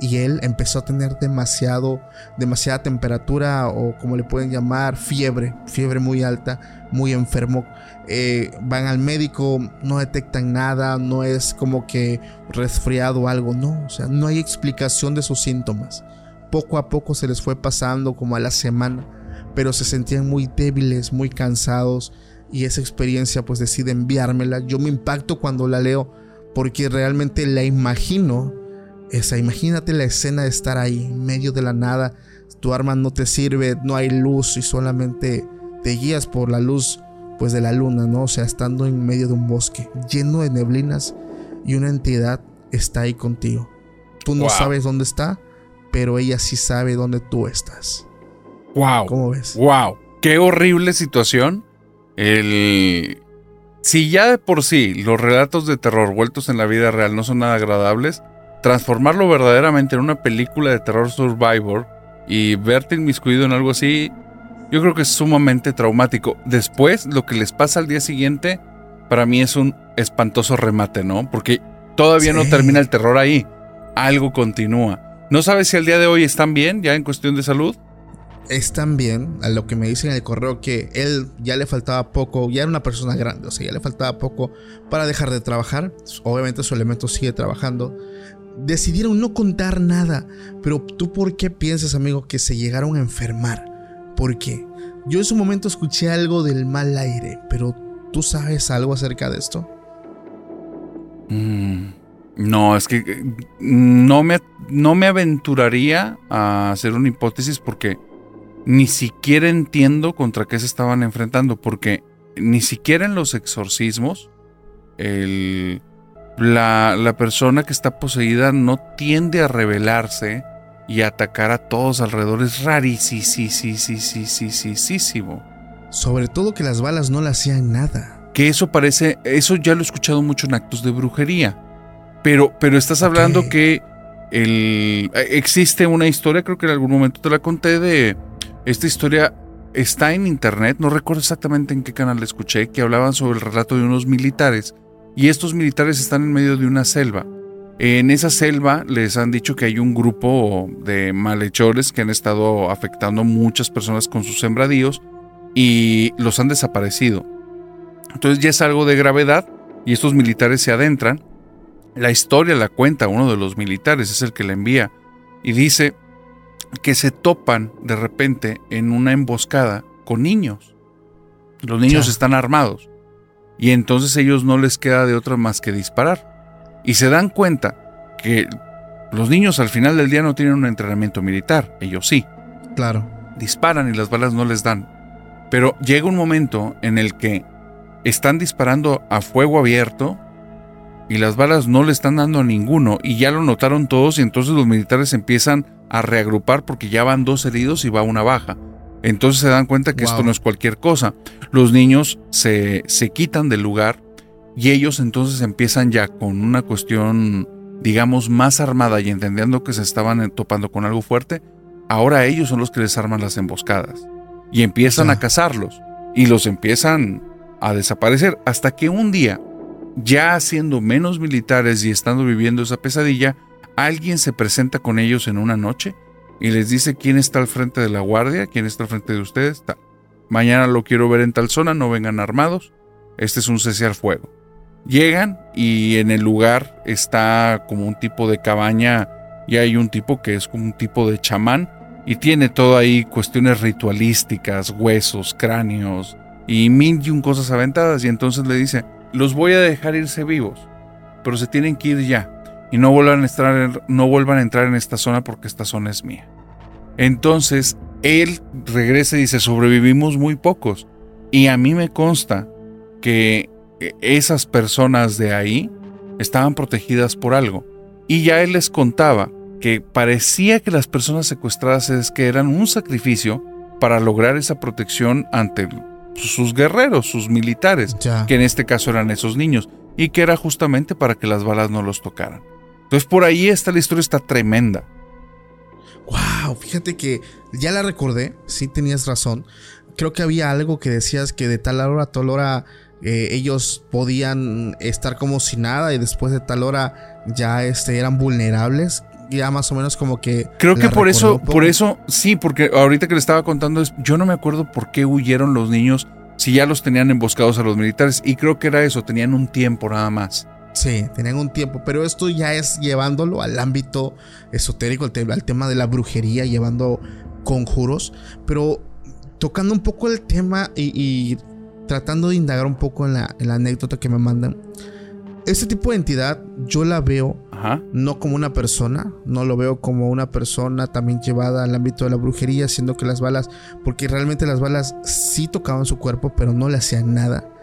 S2: y él empezó a tener demasiado, demasiada temperatura o como le pueden llamar, fiebre, fiebre muy alta, muy enfermo. Eh, van al médico, no detectan nada, no es como que resfriado o algo, no, o sea, no hay explicación de sus síntomas. Poco a poco se les fue pasando como a la semana, pero se sentían muy débiles, muy cansados y esa experiencia pues decide enviármela. Yo me impacto cuando la leo porque realmente la imagino esa, imagínate la escena de estar ahí, en medio de la nada, tu arma no te sirve, no hay luz y solamente te guías por la luz pues de la luna, ¿no? O sea, estando en medio de un bosque lleno de neblinas y una entidad está ahí contigo. Tú no sabes dónde está, pero ella sí sabe dónde tú estás.
S1: Wow. ¿Cómo ves? Wow. Qué horrible situación. El si ya de por sí los relatos de terror vueltos en la vida real no son nada agradables, transformarlo verdaderamente en una película de terror survivor y verte inmiscuido en algo así, yo creo que es sumamente traumático. Después, lo que les pasa al día siguiente, para mí es un espantoso remate, ¿no? Porque todavía no termina el terror ahí. Algo continúa. ¿No sabes si al día de hoy están bien, ya en cuestión de salud?
S2: Están bien, a lo que me dicen en el correo que él ya le faltaba poco, ya era una persona grande, o sea, ya le faltaba poco para dejar de trabajar. Obviamente su elemento sigue trabajando, decidieron no contar nada. Pero tú por qué piensas, amigo, que se llegaron a enfermar? ¿Por qué? Yo en su momento escuché algo del mal aire, pero ¿tú sabes algo acerca de esto?
S1: Mm, no, es que mm, no me, no me aventuraría a hacer una hipótesis porque ni siquiera entiendo contra qué se estaban enfrentando, porque ni siquiera en los exorcismos el, la, la persona que está poseída no tiende a rebelarse y a atacar a todos alrededor. Es rarísimo.
S2: Sobre todo que las balas no le hacían nada.
S1: Que eso parece, eso ya lo he escuchado mucho en actos de brujería. Pero, pero estás hablando que el, existe una historia, creo que en algún momento te la conté, de esta historia está en internet, no recuerdo exactamente en qué canal la escuché, que hablaban sobre el relato de unos militares y estos militares están en medio de una selva. En esa selva les han dicho que hay un grupo de malhechores que han estado afectando a muchas personas con sus sembradíos y los han desaparecido. Entonces ya es algo de gravedad y estos militares se adentran. La historia la cuenta uno de los militares, es el que la envía, y dice que se topan de repente en una emboscada con niños. Los niños están armados y entonces ellos no les queda de otra más que disparar. Y se dan cuenta que los niños al final del día no tienen un entrenamiento militar, ellos sí.
S2: Claro.
S1: Disparan y las balas no les dan. Pero llega un momento en el que están disparando a fuego abierto y las balas no le están dando a ninguno y ya lo notaron todos y entonces los militares empiezan a reagrupar porque ya van dos heridos y va una baja. Entonces se dan cuenta que esto no es cualquier cosa. Los niños se, se quitan del lugar y ellos entonces empiezan ya con una cuestión, digamos, más armada y entendiendo que se estaban topando con algo fuerte. Ahora ellos son los que les arman las emboscadas y empiezan a cazarlos y los empiezan a desaparecer hasta que un día, ya siendo menos militares y estando viviendo esa pesadilla, alguien se presenta con ellos en una noche y les dice quién está al frente de la guardia, quién está al frente de ustedes. Mañana lo quiero ver en tal zona, no vengan armados. Este es un cese al fuego. Llegan y en el lugar está como un tipo de cabaña y hay un tipo que es como un tipo de chamán y tiene todo ahí cuestiones ritualísticas, huesos, cráneos y mil cosas aventadas y entonces le dice, los voy a dejar irse vivos, pero se tienen que ir ya y no vuelvan a entrar, no vuelvan a entrar en esta zona porque esta zona es mía. Entonces él regresa y dice, sobrevivimos muy pocos. Y a mí me consta que esas personas de ahí estaban protegidas por algo. Y ya él les contaba que parecía que las personas secuestradas es que eran un sacrificio para lograr esa protección ante sus guerreros, sus militares, que en este caso eran esos niños, y que era justamente para que las balas no los tocaran. Entonces por ahí está la historia, está tremenda.
S2: Wow, fíjate que ya la recordé, sí tenías razón. Creo que había algo que decías que de tal hora a tal hora eh, ellos podían estar como si nada y después de tal hora ya este, eran vulnerables. Ya más o menos como que...
S1: Creo que por eso, por eso, sí, porque ahorita que le estaba contando, yo no me acuerdo por qué huyeron los niños si ya los tenían emboscados a los militares. Y creo que era eso, tenían un tiempo nada más.
S2: Sí, tenían un tiempo, pero esto ya es llevándolo al ámbito esotérico, al, tema de la brujería, llevando conjuros, pero tocando un poco el tema y, tratando de indagar un poco en la, anécdota que me mandan. Este tipo de entidad yo la veo no como una persona, no lo veo como una persona también llevada al ámbito de la brujería, siendo que las balas, porque realmente las balas sí tocaban su cuerpo, pero no le hacían nada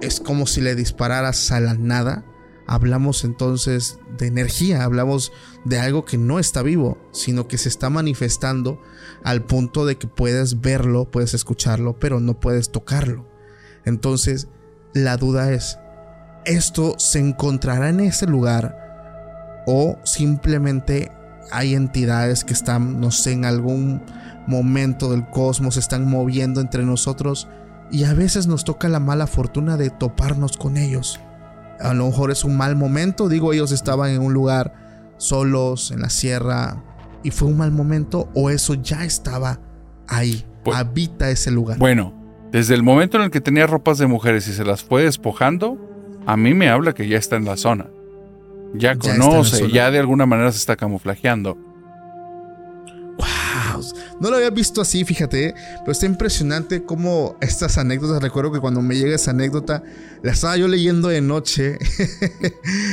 S2: es como si le dispararas a la nada. Hablamos entonces de energía, hablamos de algo que no está vivo, sino que se está manifestando al punto de que puedes verlo, puedes escucharlo, pero no puedes tocarlo. Entonces, la duda es, ¿esto se encontrará en ese lugar o simplemente hay entidades que están, no sé, en algún momento del cosmos, están moviendo entre nosotros y a veces nos toca la mala fortuna de toparnos con ellos. A lo mejor es un mal momento, digo, ellos estaban en un lugar solos, en la sierra, y fue un mal momento, o eso ya estaba ahí, pues, habita ese lugar.
S1: Bueno, desde el momento en el que tenía ropas de mujeres y se las fue despojando, a mí me habla que ya está en la zona. Ya, conoce, ya de alguna manera se está camuflajeando.
S2: No lo había visto así, fíjate, pero está impresionante cómo estas anécdotas, recuerdo que cuando me llega esa anécdota, la estaba yo leyendo de noche.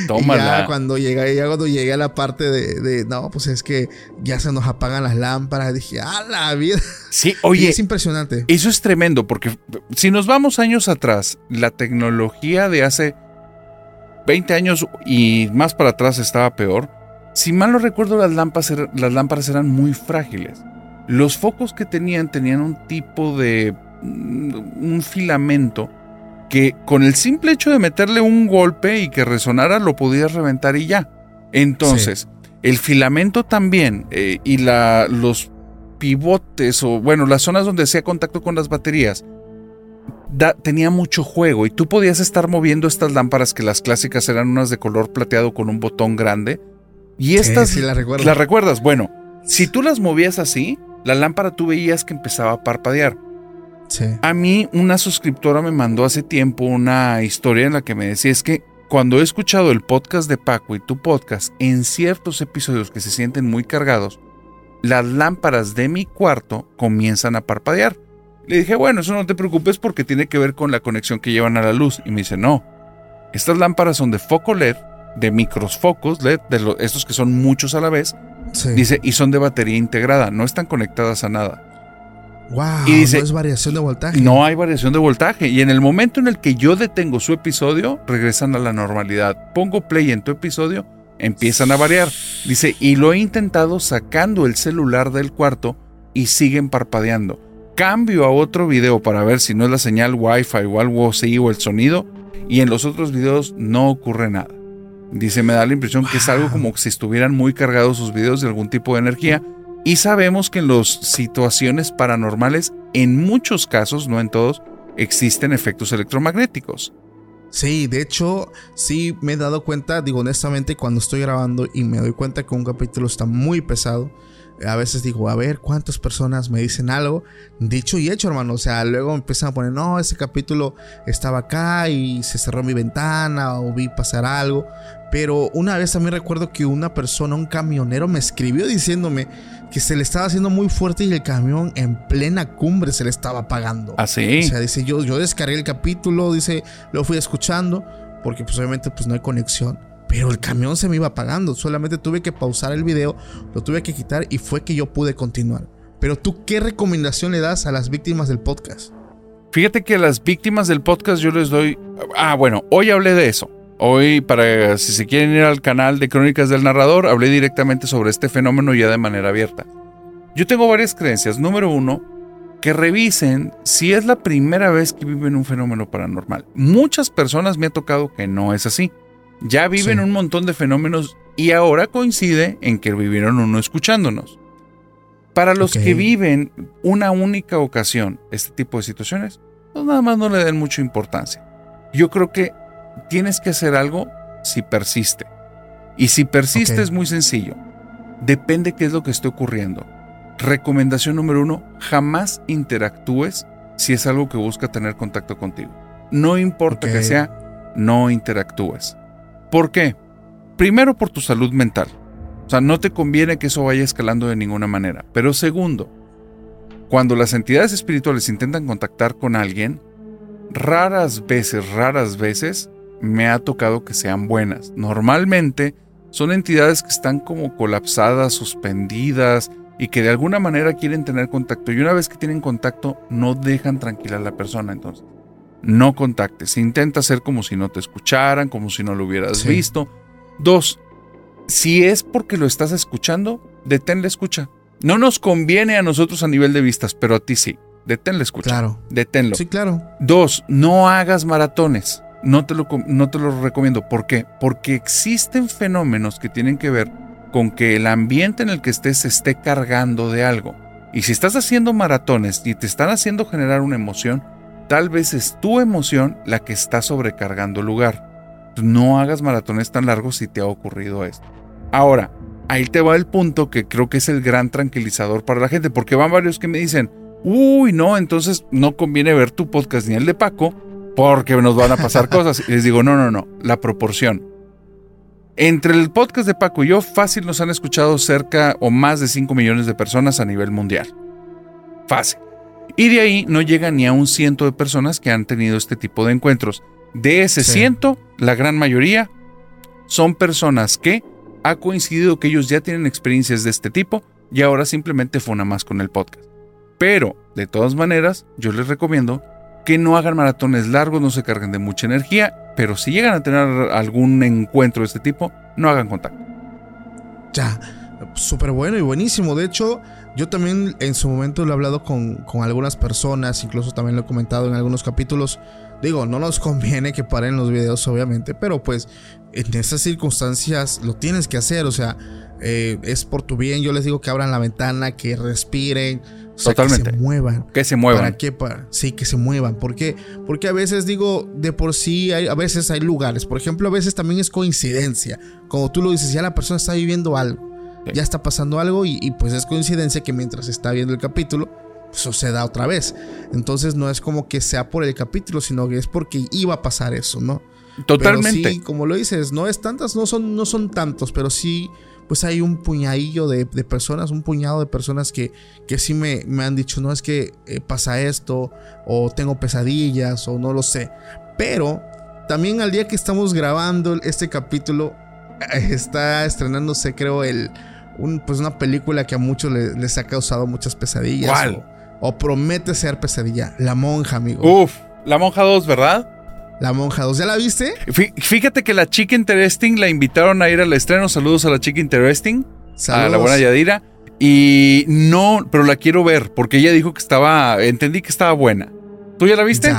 S2: Tómala. y ya cuando llegué, ya cuando llegué a la parte de, no, pues es que ya se nos apagan las lámparas, dije, ¡ah, la vida!
S1: Sí, oye.
S2: es impresionante.
S1: Eso es tremendo, porque si nos vamos años atrás, la tecnología de hace 20 años y más para atrás estaba peor. Si mal no recuerdo, las lámparas, las lámparas eran muy frágiles. Los focos que tenían tenían un tipo de... Mm, un filamento que con el simple hecho de meterle un golpe y que resonara lo podías reventar y ya. Entonces, el filamento también eh, y la, los pivotes o bueno, las zonas donde hacía contacto con las baterías tenía mucho juego y tú podías estar moviendo estas lámparas que las clásicas eran unas de color plateado con un botón grande y estas
S2: sí, las
S1: recuerdas. Bueno, si tú las movías así, la lámpara tú veías que empezaba a parpadear. A mí una suscriptora me mandó hace tiempo una historia en la que me decía es que cuando he escuchado el podcast de Paco y tu podcast, en ciertos episodios que se sienten muy cargados, las lámparas de mi cuarto comienzan a parpadear. Le dije, bueno, eso no te preocupes porque tiene que ver con la conexión que llevan a la luz. Y me dice, no, estas lámparas son de foco LED, de microsfocos LED, de estos que son muchos a la vez. Dice, y son de batería integrada, no están conectadas a nada.
S2: Wow, y dice, no es variación de voltaje.
S1: No hay variación de voltaje. Y en el momento en el que yo detengo su episodio, regresan a la normalidad. Pongo play en tu episodio, empiezan a variar. Dice, y lo he intentado sacando el celular del cuarto y siguen parpadeando. Cambio a otro video para ver si no es la señal Wi-Fi o algo así o el sonido. Y en los otros videos no ocurre nada. Dice, me da la impresión que es algo como si estuvieran muy cargados sus videos de algún tipo de energía y sabemos que en las situaciones paranormales, en muchos casos, no en todos, existen efectos electromagnéticos.
S2: Sí, de hecho, sí me he dado cuenta, digo honestamente, cuando estoy grabando y me doy cuenta que un capítulo está muy pesado, a veces digo, a ver cuántas personas me dicen algo, dicho y hecho, hermano. O sea, luego empiezan a poner, no, ese capítulo estaba acá y se cerró mi ventana o vi pasar algo. Pero una vez también recuerdo que una persona, un camionero, me escribió diciéndome que se le estaba haciendo muy fuerte y el camión en plena cumbre se le estaba apagando.
S1: Así.
S2: ¿Ah, o sea, dice, yo, yo descargué el capítulo, dice, lo fui escuchando, porque pues obviamente pues no hay conexión. Pero el camión se me iba apagando. Solamente tuve que pausar el video, lo tuve que quitar y fue que yo pude continuar. Pero tú, ¿qué recomendación le das a las víctimas del podcast?
S1: Fíjate que a las víctimas del podcast yo les doy... Ah, bueno, hoy hablé de eso. Hoy, para si se quieren ir al canal de Crónicas del Narrador, hablé directamente sobre este fenómeno ya de manera abierta. Yo tengo varias creencias. Número uno, que revisen si es la primera vez que viven un fenómeno paranormal. Muchas personas me ha tocado que no es así. Ya viven un montón de fenómenos y ahora coincide en que vivieron uno escuchándonos. Para los que viven una única ocasión este tipo de situaciones, pues nada más no le den mucha importancia. Yo creo que tienes que hacer algo si persiste. Y si persiste es muy sencillo. Depende qué es lo que esté ocurriendo. Recomendación número uno, jamás interactúes si es algo que busca tener contacto contigo. No importa que sea, no interactúes. ¿Por qué? Primero por tu salud mental. O sea, no te conviene que eso vaya escalando de ninguna manera. Pero segundo, cuando las entidades espirituales intentan contactar con alguien, raras veces, raras veces, me ha tocado que sean buenas. Normalmente son entidades que están como colapsadas, suspendidas y que de alguna manera quieren tener contacto. Y una vez que tienen contacto, no dejan tranquila a la persona. Entonces, no contactes. Intenta hacer como si no te escucharan, como si no lo hubieras visto. Dos, si es porque lo estás escuchando, detén la escucha. No nos conviene a nosotros a nivel de vistas, pero a ti sí. Detén la escucha.
S2: Claro.
S1: Deténlo.
S2: Sí, claro.
S1: Dos, no hagas maratones. No te, lo, no te lo recomiendo. ¿Por qué? Porque existen fenómenos que tienen que ver con que el ambiente en el que estés se esté cargando de algo. Y si estás haciendo maratones y te están haciendo generar una emoción, Tal vez es tu emoción la que está sobrecargando el lugar. No hagas maratones tan largos si te ha ocurrido esto. Ahora, ahí te va el punto que creo que es el gran tranquilizador para la gente, porque van varios que me dicen, uy, no, entonces no conviene ver tu podcast ni el de Paco, porque nos van a pasar cosas. Y les digo, no, no, no, la proporción. Entre el podcast de Paco y yo, fácil nos han escuchado cerca o más de 5 millones de personas a nivel mundial. Fácil. Y de ahí no llega ni a un ciento de personas que han tenido este tipo de encuentros. De ese ciento, la gran mayoría son personas que ha coincidido que ellos ya tienen experiencias de este tipo y ahora simplemente fue una más con el podcast. Pero, de todas maneras, yo les recomiendo que no hagan maratones largos, no se carguen de mucha energía, pero si llegan a tener algún encuentro de este tipo, no hagan contacto.
S2: Ya, súper bueno y buenísimo. De hecho, yo también en su momento lo he hablado con, con, algunas personas, incluso también lo he comentado en algunos capítulos. Digo, no nos conviene que paren los videos, obviamente, pero pues en esas circunstancias lo tienes que hacer. O sea, eh, es por tu bien. Yo les digo que abran la ventana, que respiren.
S1: Totalmente.
S2: Que se muevan.
S1: Que se muevan.
S2: ¿Para qué? Para, sí, que se muevan. ¿Por qué? Porque a veces digo, de por sí, hay, a veces hay lugares. Por ejemplo, a veces también es coincidencia. Como tú lo dices, ya la persona está viviendo algo. Ya está pasando algo y, y, pues es coincidencia que mientras está viendo el capítulo, eso se da otra vez. Entonces no es como que sea por el capítulo, sino que es porque iba a pasar eso, ¿no?
S1: Totalmente.
S2: Pero sí, como lo dices, no es tantas, no son, no son tantos, pero sí pues hay un puñadillo de, personas, un puñado de personas que, que sí me, me han dicho, no es que eh, pasa esto, o tengo pesadillas, o no lo sé. Pero también al día que estamos grabando este capítulo, está estrenándose, creo, el, un, pues una película que a muchos les, ha causado muchas pesadillas.
S1: ¿Cuál?
S2: O, o, promete ser pesadilla. La monja, amigo.
S1: Uf, La monja 2, ¿verdad?
S2: La Monja 2, ¿ya la viste?
S1: Fíjate que la chica Interesting la invitaron a ir al estreno. Saludos a la chica Interesting. A la buena Yadira. Y no, pero la quiero ver porque ella dijo que estaba, entendí que estaba buena. ¿Tú ya la viste?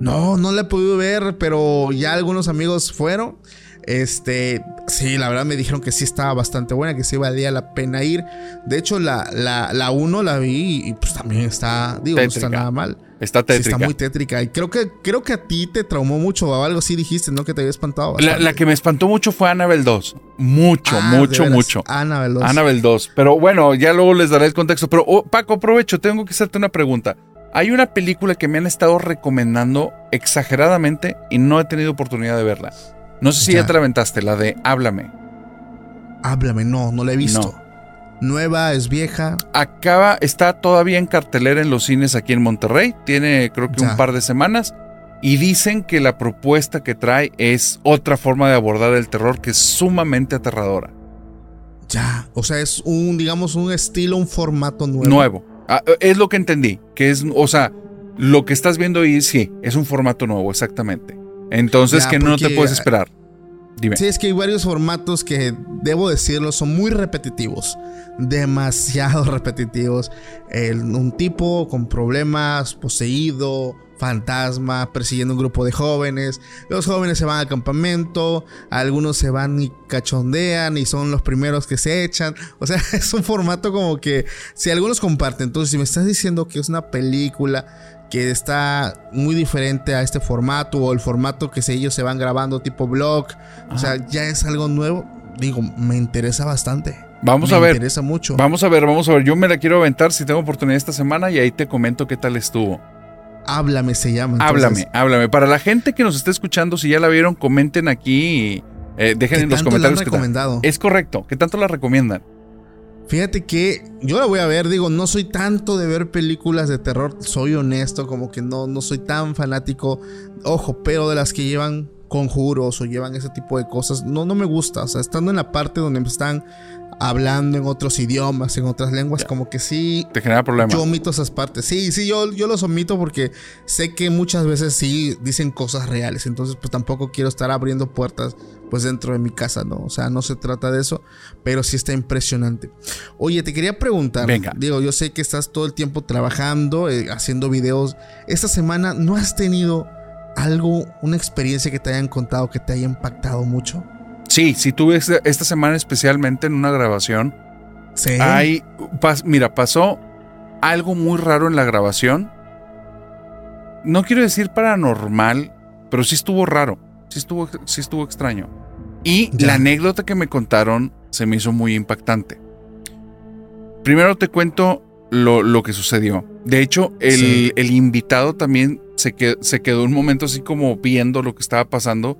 S2: No, no la he podido ver, pero ya algunos amigos fueron. Este, sí, la verdad me dijeron que sí estaba bastante buena, que sí valía la pena ir. De hecho, la, la, la uno la vi y pues también está, digo, no está nada mal.
S1: Está tétrica.
S2: está muy tétrica. Y creo que, creo que a ti te traumó mucho o algo así dijiste, ¿no? Que te había espantado.
S1: La, que me espantó mucho fue Annabelle 2. Mucho, ah, mucho, mucho.
S2: Annabelle 2.
S1: Annabelle 2. Pero bueno, ya luego les daré el contexto. Pero oh, Paco, aprovecho, tengo que hacerte una pregunta. Hay una película que me han estado recomendando exageradamente y no he tenido oportunidad de verla. No sé si ya, te la aventaste, la de Háblame.
S2: Háblame, no, no la he visto. Nueva, es vieja.
S1: Acaba, está todavía en cartelera en los cines aquí en Monterrey. Tiene creo que un par de semanas. Y dicen que la propuesta que trae es otra forma de abordar el terror que es sumamente aterradora.
S2: Ya, o sea, es un, digamos, un estilo, un formato nuevo.
S1: Nuevo. Ah, es lo que entendí. Que es, o sea, lo que estás viendo ahí, sí, es un formato nuevo, exactamente. Entonces, que no te puedes esperar. Dime.
S2: Sí, es que hay varios formatos que, debo decirlo, son muy repetitivos. Demasiado repetitivos. un tipo con problemas, poseído, fantasma, persiguiendo un grupo de jóvenes. Los jóvenes se van al campamento, algunos se van y cachondean y son los primeros que se echan. O sea, es un formato como que si algunos comparten, entonces si me estás diciendo que es una película que está muy diferente a este formato o el formato que ellos se van grabando tipo blog. O sea, ya es algo nuevo. Digo, me interesa bastante.
S1: Vamos a ver.
S2: Me interesa mucho.
S1: Vamos a ver, vamos a ver. Yo me la quiero aventar si tengo oportunidad esta semana y ahí te comento qué tal estuvo.
S2: Háblame se llama.
S1: Háblame, háblame. Para la gente que nos está escuchando, si ya la vieron, comenten aquí. Eh, dejen en los comentarios.
S2: recomendado?
S1: Es correcto. ¿Qué tanto la recomiendan?
S2: Fíjate que yo la voy a ver, digo, no soy tanto de ver películas de terror, soy honesto, como que no, no soy tan fanático, ojo, pero de las que llevan conjuros o llevan ese tipo de cosas, no, no me gusta, o sea, estando en la parte donde están hablando en otros idiomas, en otras lenguas, como que sí.
S1: Te genera problemas.
S2: Yo omito esas partes. Sí, sí, yo, yo los omito porque sé que muchas veces sí dicen cosas reales. Entonces, pues tampoco quiero estar abriendo puertas pues dentro de mi casa, ¿no? O sea, no se trata de eso, pero sí está impresionante. Oye, te quería preguntar.
S1: Venga.
S2: Digo, yo sé que estás todo el tiempo trabajando, eh, haciendo videos. Esta semana, ¿no has tenido algo, una experiencia que te hayan contado que te haya impactado mucho?
S1: Sí, sí tuve esta semana especialmente en una grabación.
S2: Sí.
S1: Hay, mira, pasó algo muy raro en la grabación. No quiero decir paranormal, pero sí estuvo raro. Sí estuvo, sí estuvo extraño. Y la anécdota que me contaron se me hizo muy impactante. Primero te cuento lo, que sucedió. De hecho, el, el invitado también se, se quedó un momento así como viendo lo que estaba pasando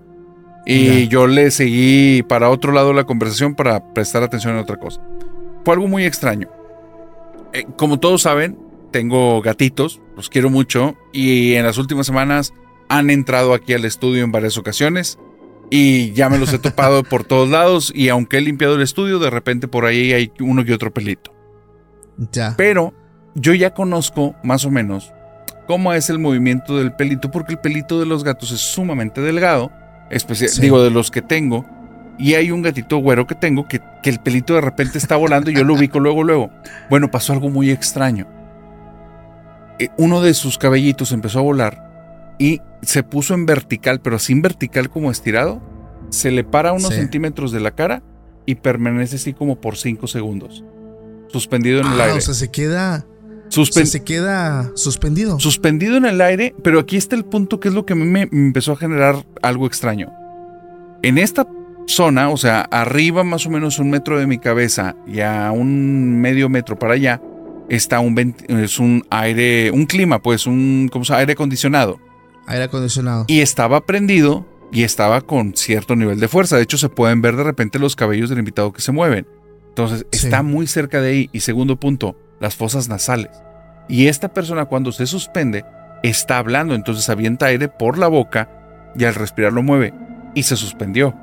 S1: y yo le seguí para otro lado la conversación para prestar atención a otra cosa. Fue algo muy extraño. Eh, como todos saben, tengo gatitos, los quiero mucho y en las últimas semanas han entrado aquí al estudio en varias ocasiones y ya me los he topado por todos lados y aunque he limpiado el estudio, de repente por ahí hay uno que otro pelito.
S2: Ya.
S1: Pero yo ya conozco más o menos cómo es el movimiento del pelito porque el pelito de los gatos es sumamente delgado, especial, digo de los que tengo. Y hay un gatito güero que tengo que, que el pelito de repente está volando y yo lo ubico luego, luego. Bueno, pasó algo muy extraño. Eh, uno de sus cabellitos empezó a volar y se puso en vertical, pero sin vertical como estirado. Se le para unos centímetros de la cara y permanece así como por cinco segundos. Suspendido en el
S2: ah,
S1: aire. O
S2: sea, se queda. Se queda suspendido.
S1: Suspendido en el aire, pero aquí está el punto que es lo que a mí me empezó a generar algo extraño. En esta zona, o sea, arriba más o menos un metro de mi cabeza y a un medio metro para allá, está un es un aire, un clima, pues, un ¿cómo se llama? aire acondicionado.
S2: Aire acondicionado.
S1: Y estaba prendido y estaba con cierto nivel de fuerza. De hecho, se pueden ver de repente los cabellos del invitado que se mueven. Entonces, está muy cerca de ahí. Y segundo punto, las fosas nasales. Y esta persona cuando se suspende, está hablando, entonces avienta aire por la boca y al respirar lo mueve. Y se suspendió.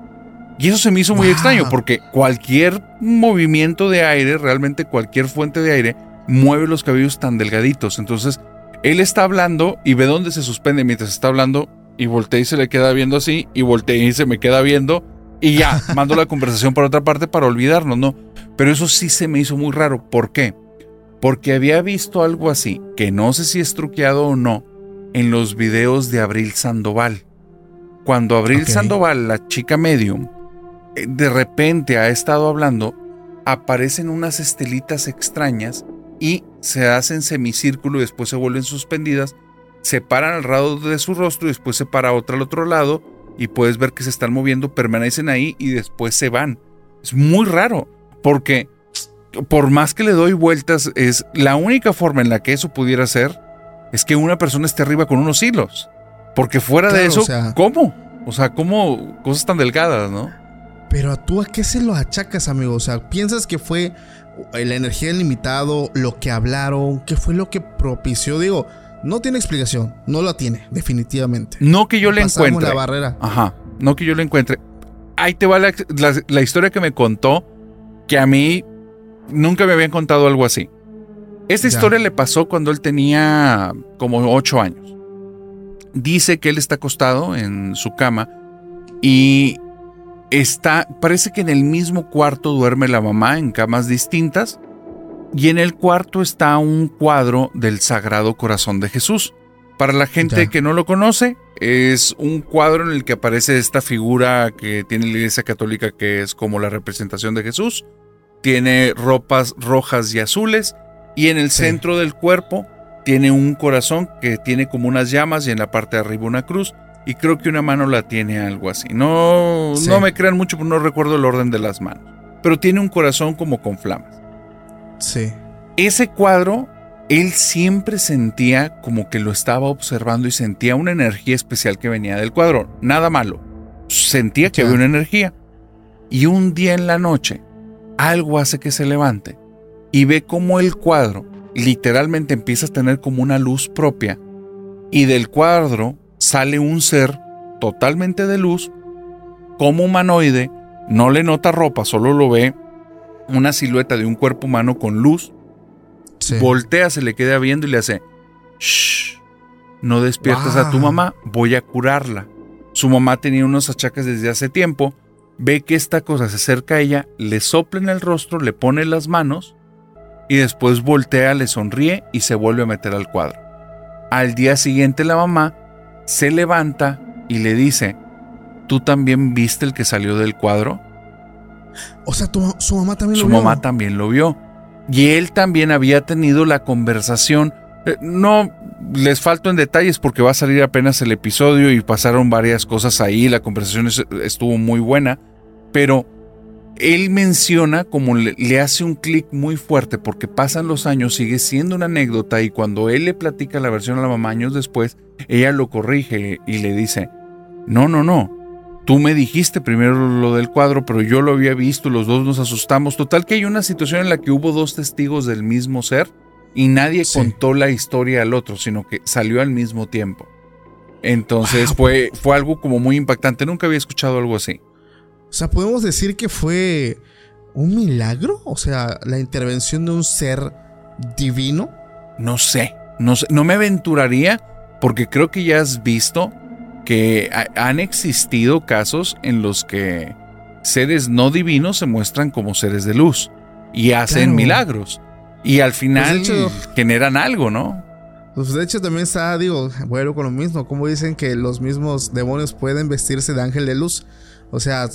S1: Y eso se me hizo muy extraño porque cualquier movimiento de aire, realmente cualquier fuente de aire, mueve los cabellos tan delgaditos. Entonces, él está hablando y ve dónde se suspende mientras está hablando y voltea y se le queda viendo así y voltea y se me queda viendo y ya, mando la conversación por otra parte para olvidarnos, ¿no? Pero eso sí se me hizo muy raro. ¿Por qué? Porque había visto algo así, que no sé si es truqueado o no, en los videos de Abril Sandoval. Cuando Abril Sandoval, la chica medium, eh, de repente ha estado hablando, aparecen unas estelitas extrañas y se hacen semicírculo y después se vuelven suspendidas, se paran al lado de su rostro y después se para otra al otro lado y puedes ver que se están moviendo, permanecen ahí y después se van. Es muy raro porque por más que le doy vueltas, es la única forma en la que eso pudiera ser es que una persona esté arriba con unos hilos. Porque fuera de eso, ¿cómo? O sea, ¿cómo cosas tan delgadas, no?
S2: Pero tú a qué se lo achacas, amigo? O sea, ¿piensas que fue la energía limitado, lo que hablaron, qué fue lo que propició? Digo, no tiene explicación, no la tiene, definitivamente.
S1: No que yo le encuentre.
S2: la barrera.
S1: Ajá, no que yo le encuentre. Ahí te va la, historia que me contó, que a mí nunca me habían contado algo así. Esta historia le pasó cuando él tenía como ocho años. Dice que él está acostado en su cama y está, parece que en el mismo cuarto duerme la mamá en camas distintas y en el cuarto está un cuadro del Sagrado Corazón de Jesús. Para la gente que no lo conoce, es un cuadro en el que aparece esta figura que tiene la Iglesia Católica que es como la representación de Jesús. Tiene ropas rojas y azules y en el centro del cuerpo tiene un corazón que tiene como unas llamas y en la parte de arriba una cruz y creo que una mano la tiene algo así. No, no me crean mucho, porque no recuerdo el orden de las manos. Pero tiene un corazón como con flamas.
S2: Sí.
S1: Ese cuadro, él siempre sentía como que lo estaba observando y sentía una energía especial que venía del cuadro. Nada malo. Sentía que había una energía. Y un día en la noche, algo hace que se levante y ve como el cuadro literalmente empieza a tener como una luz propia. Y del cuadro sale un ser totalmente de luz, como humanoide, no le nota ropa, solo lo ve una silueta de un cuerpo humano con luz. Voltea, se le queda viendo y le hace, Shh, no despiertas a tu mamá, voy a curarla. Su mamá tenía unos achaques desde hace tiempo, ve que esta cosa se acerca a ella, le sopla en el rostro, le pone las manos y después voltea, le sonríe y se vuelve a meter al cuadro. Al día siguiente la mamá se levanta y le dice, ¿tú también viste el que salió del cuadro?
S2: O sea, su mamá también
S1: lo
S2: vio.
S1: Su mamá también lo vio. Y él también había tenido la conversación. Eh, no les falto en detalles porque va a salir apenas el episodio y pasaron varias cosas ahí. La conversación estuvo muy buena. Pero él menciona como le, hace un clic muy fuerte porque pasan los años, sigue siendo una anécdota y cuando él le platica la versión a la mamá años después, ella lo corrige y le dice, no, no, no, tú me dijiste primero lo del cuadro, pero yo lo había visto, los dos nos asustamos. Total que hay una situación en la que hubo dos testigos del mismo ser y nadie contó la historia al otro, sino que salió al mismo tiempo. Entonces fue, fue algo como muy impactante. Nunca había escuchado algo así.
S2: O sea, podemos decir que fue un milagro. O sea, la intervención de un ser divino.
S1: No sé. No, sé, no me aventuraría porque creo que ya has visto que han existido casos en los que seres no divinos se muestran como seres de luz y hacen milagros. Y al pues, final generan algo, ¿no?
S2: Pues de hecho también está, digo, bueno, con lo mismo, como dicen que los mismos demonios pueden vestirse de ángel de luz. O sea,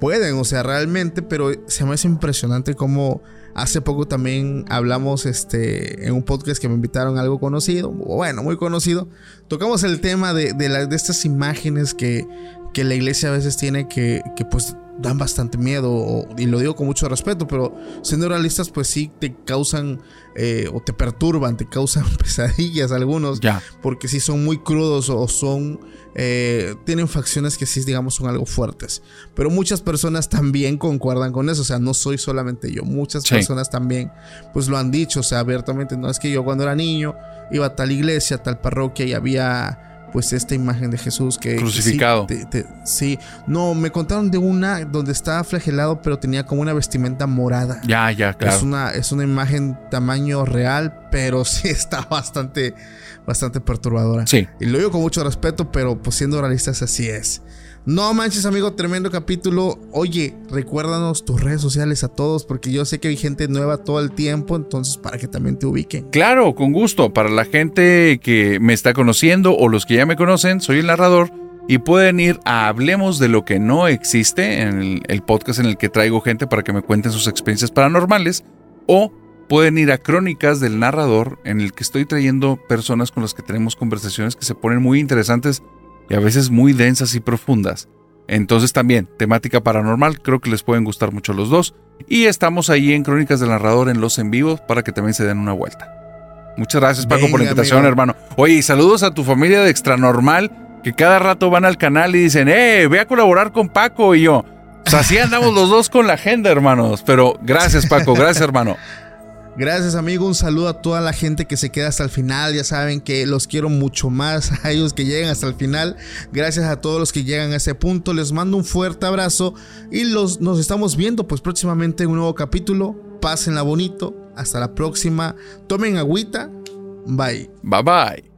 S2: pueden, o sea, realmente, pero se me hace impresionante como hace poco también hablamos este, en un podcast que me invitaron a algo conocido, bueno, muy conocido. Tocamos el tema de, de, de estas imágenes que, que la iglesia a veces tiene que, que pues dan bastante miedo, y lo digo con mucho respeto, pero siendo realistas, pues sí te causan eh, o te perturban, te causan pesadillas algunos,
S1: ya.
S2: porque sí son muy crudos o son, eh, tienen facciones que sí, digamos, son algo fuertes. Pero muchas personas también concuerdan con eso, o sea, no soy solamente yo, muchas personas también, pues lo han dicho, o sea, abiertamente, no es que yo cuando era niño iba a tal iglesia, a tal parroquia y había pues esta imagen de Jesús que...
S1: Crucificado.
S2: sí, no, me contaron de una donde estaba flagelado pero tenía como una vestimenta morada.
S1: Ya, ya, claro.
S2: Es una, es una imagen tamaño real, pero sí está bastante, bastante perturbadora.
S1: Sí.
S2: Y lo digo con mucho respeto, pero pues siendo realistas así es. No manches, amigo, tremendo capítulo. Oye, recuérdanos tus redes sociales a todos, porque yo sé que hay gente nueva todo el tiempo, entonces para que también te ubiquen.
S1: Claro, con gusto. Para la gente que me está conociendo o los que ya me conocen, soy el narrador y pueden ir a Hablemos de lo que no existe, en el, podcast en el que traigo gente para que me cuenten sus experiencias paranormales, o pueden ir a Crónicas del Narrador, en el que estoy trayendo personas con las que tenemos conversaciones que se ponen muy interesantes y a veces muy densas y profundas. Entonces también, temática paranormal, creo que les pueden gustar mucho los dos. Y estamos ahí en Crónicas del Narrador en los en vivos para que también se den una vuelta. Muchas gracias Paco por la invitación, hermano. Oye, y saludos a tu familia de Extranormal, que cada rato van al canal y dicen, eh, voy a colaborar con Paco y yo. O sea, así andamos los dos con la agenda, hermanos. Pero gracias, Paco, gracias, hermano.
S2: Gracias amigo, un saludo a toda la gente que se queda hasta el final, ya saben que los quiero mucho más a ellos que llegan hasta el final, gracias a todos los que llegan a ese punto, les mando un fuerte abrazo y los, nos estamos viendo pues próximamente en un nuevo capítulo, pásenla bonito, hasta la próxima, tomen agüita, bye.
S1: Bye bye.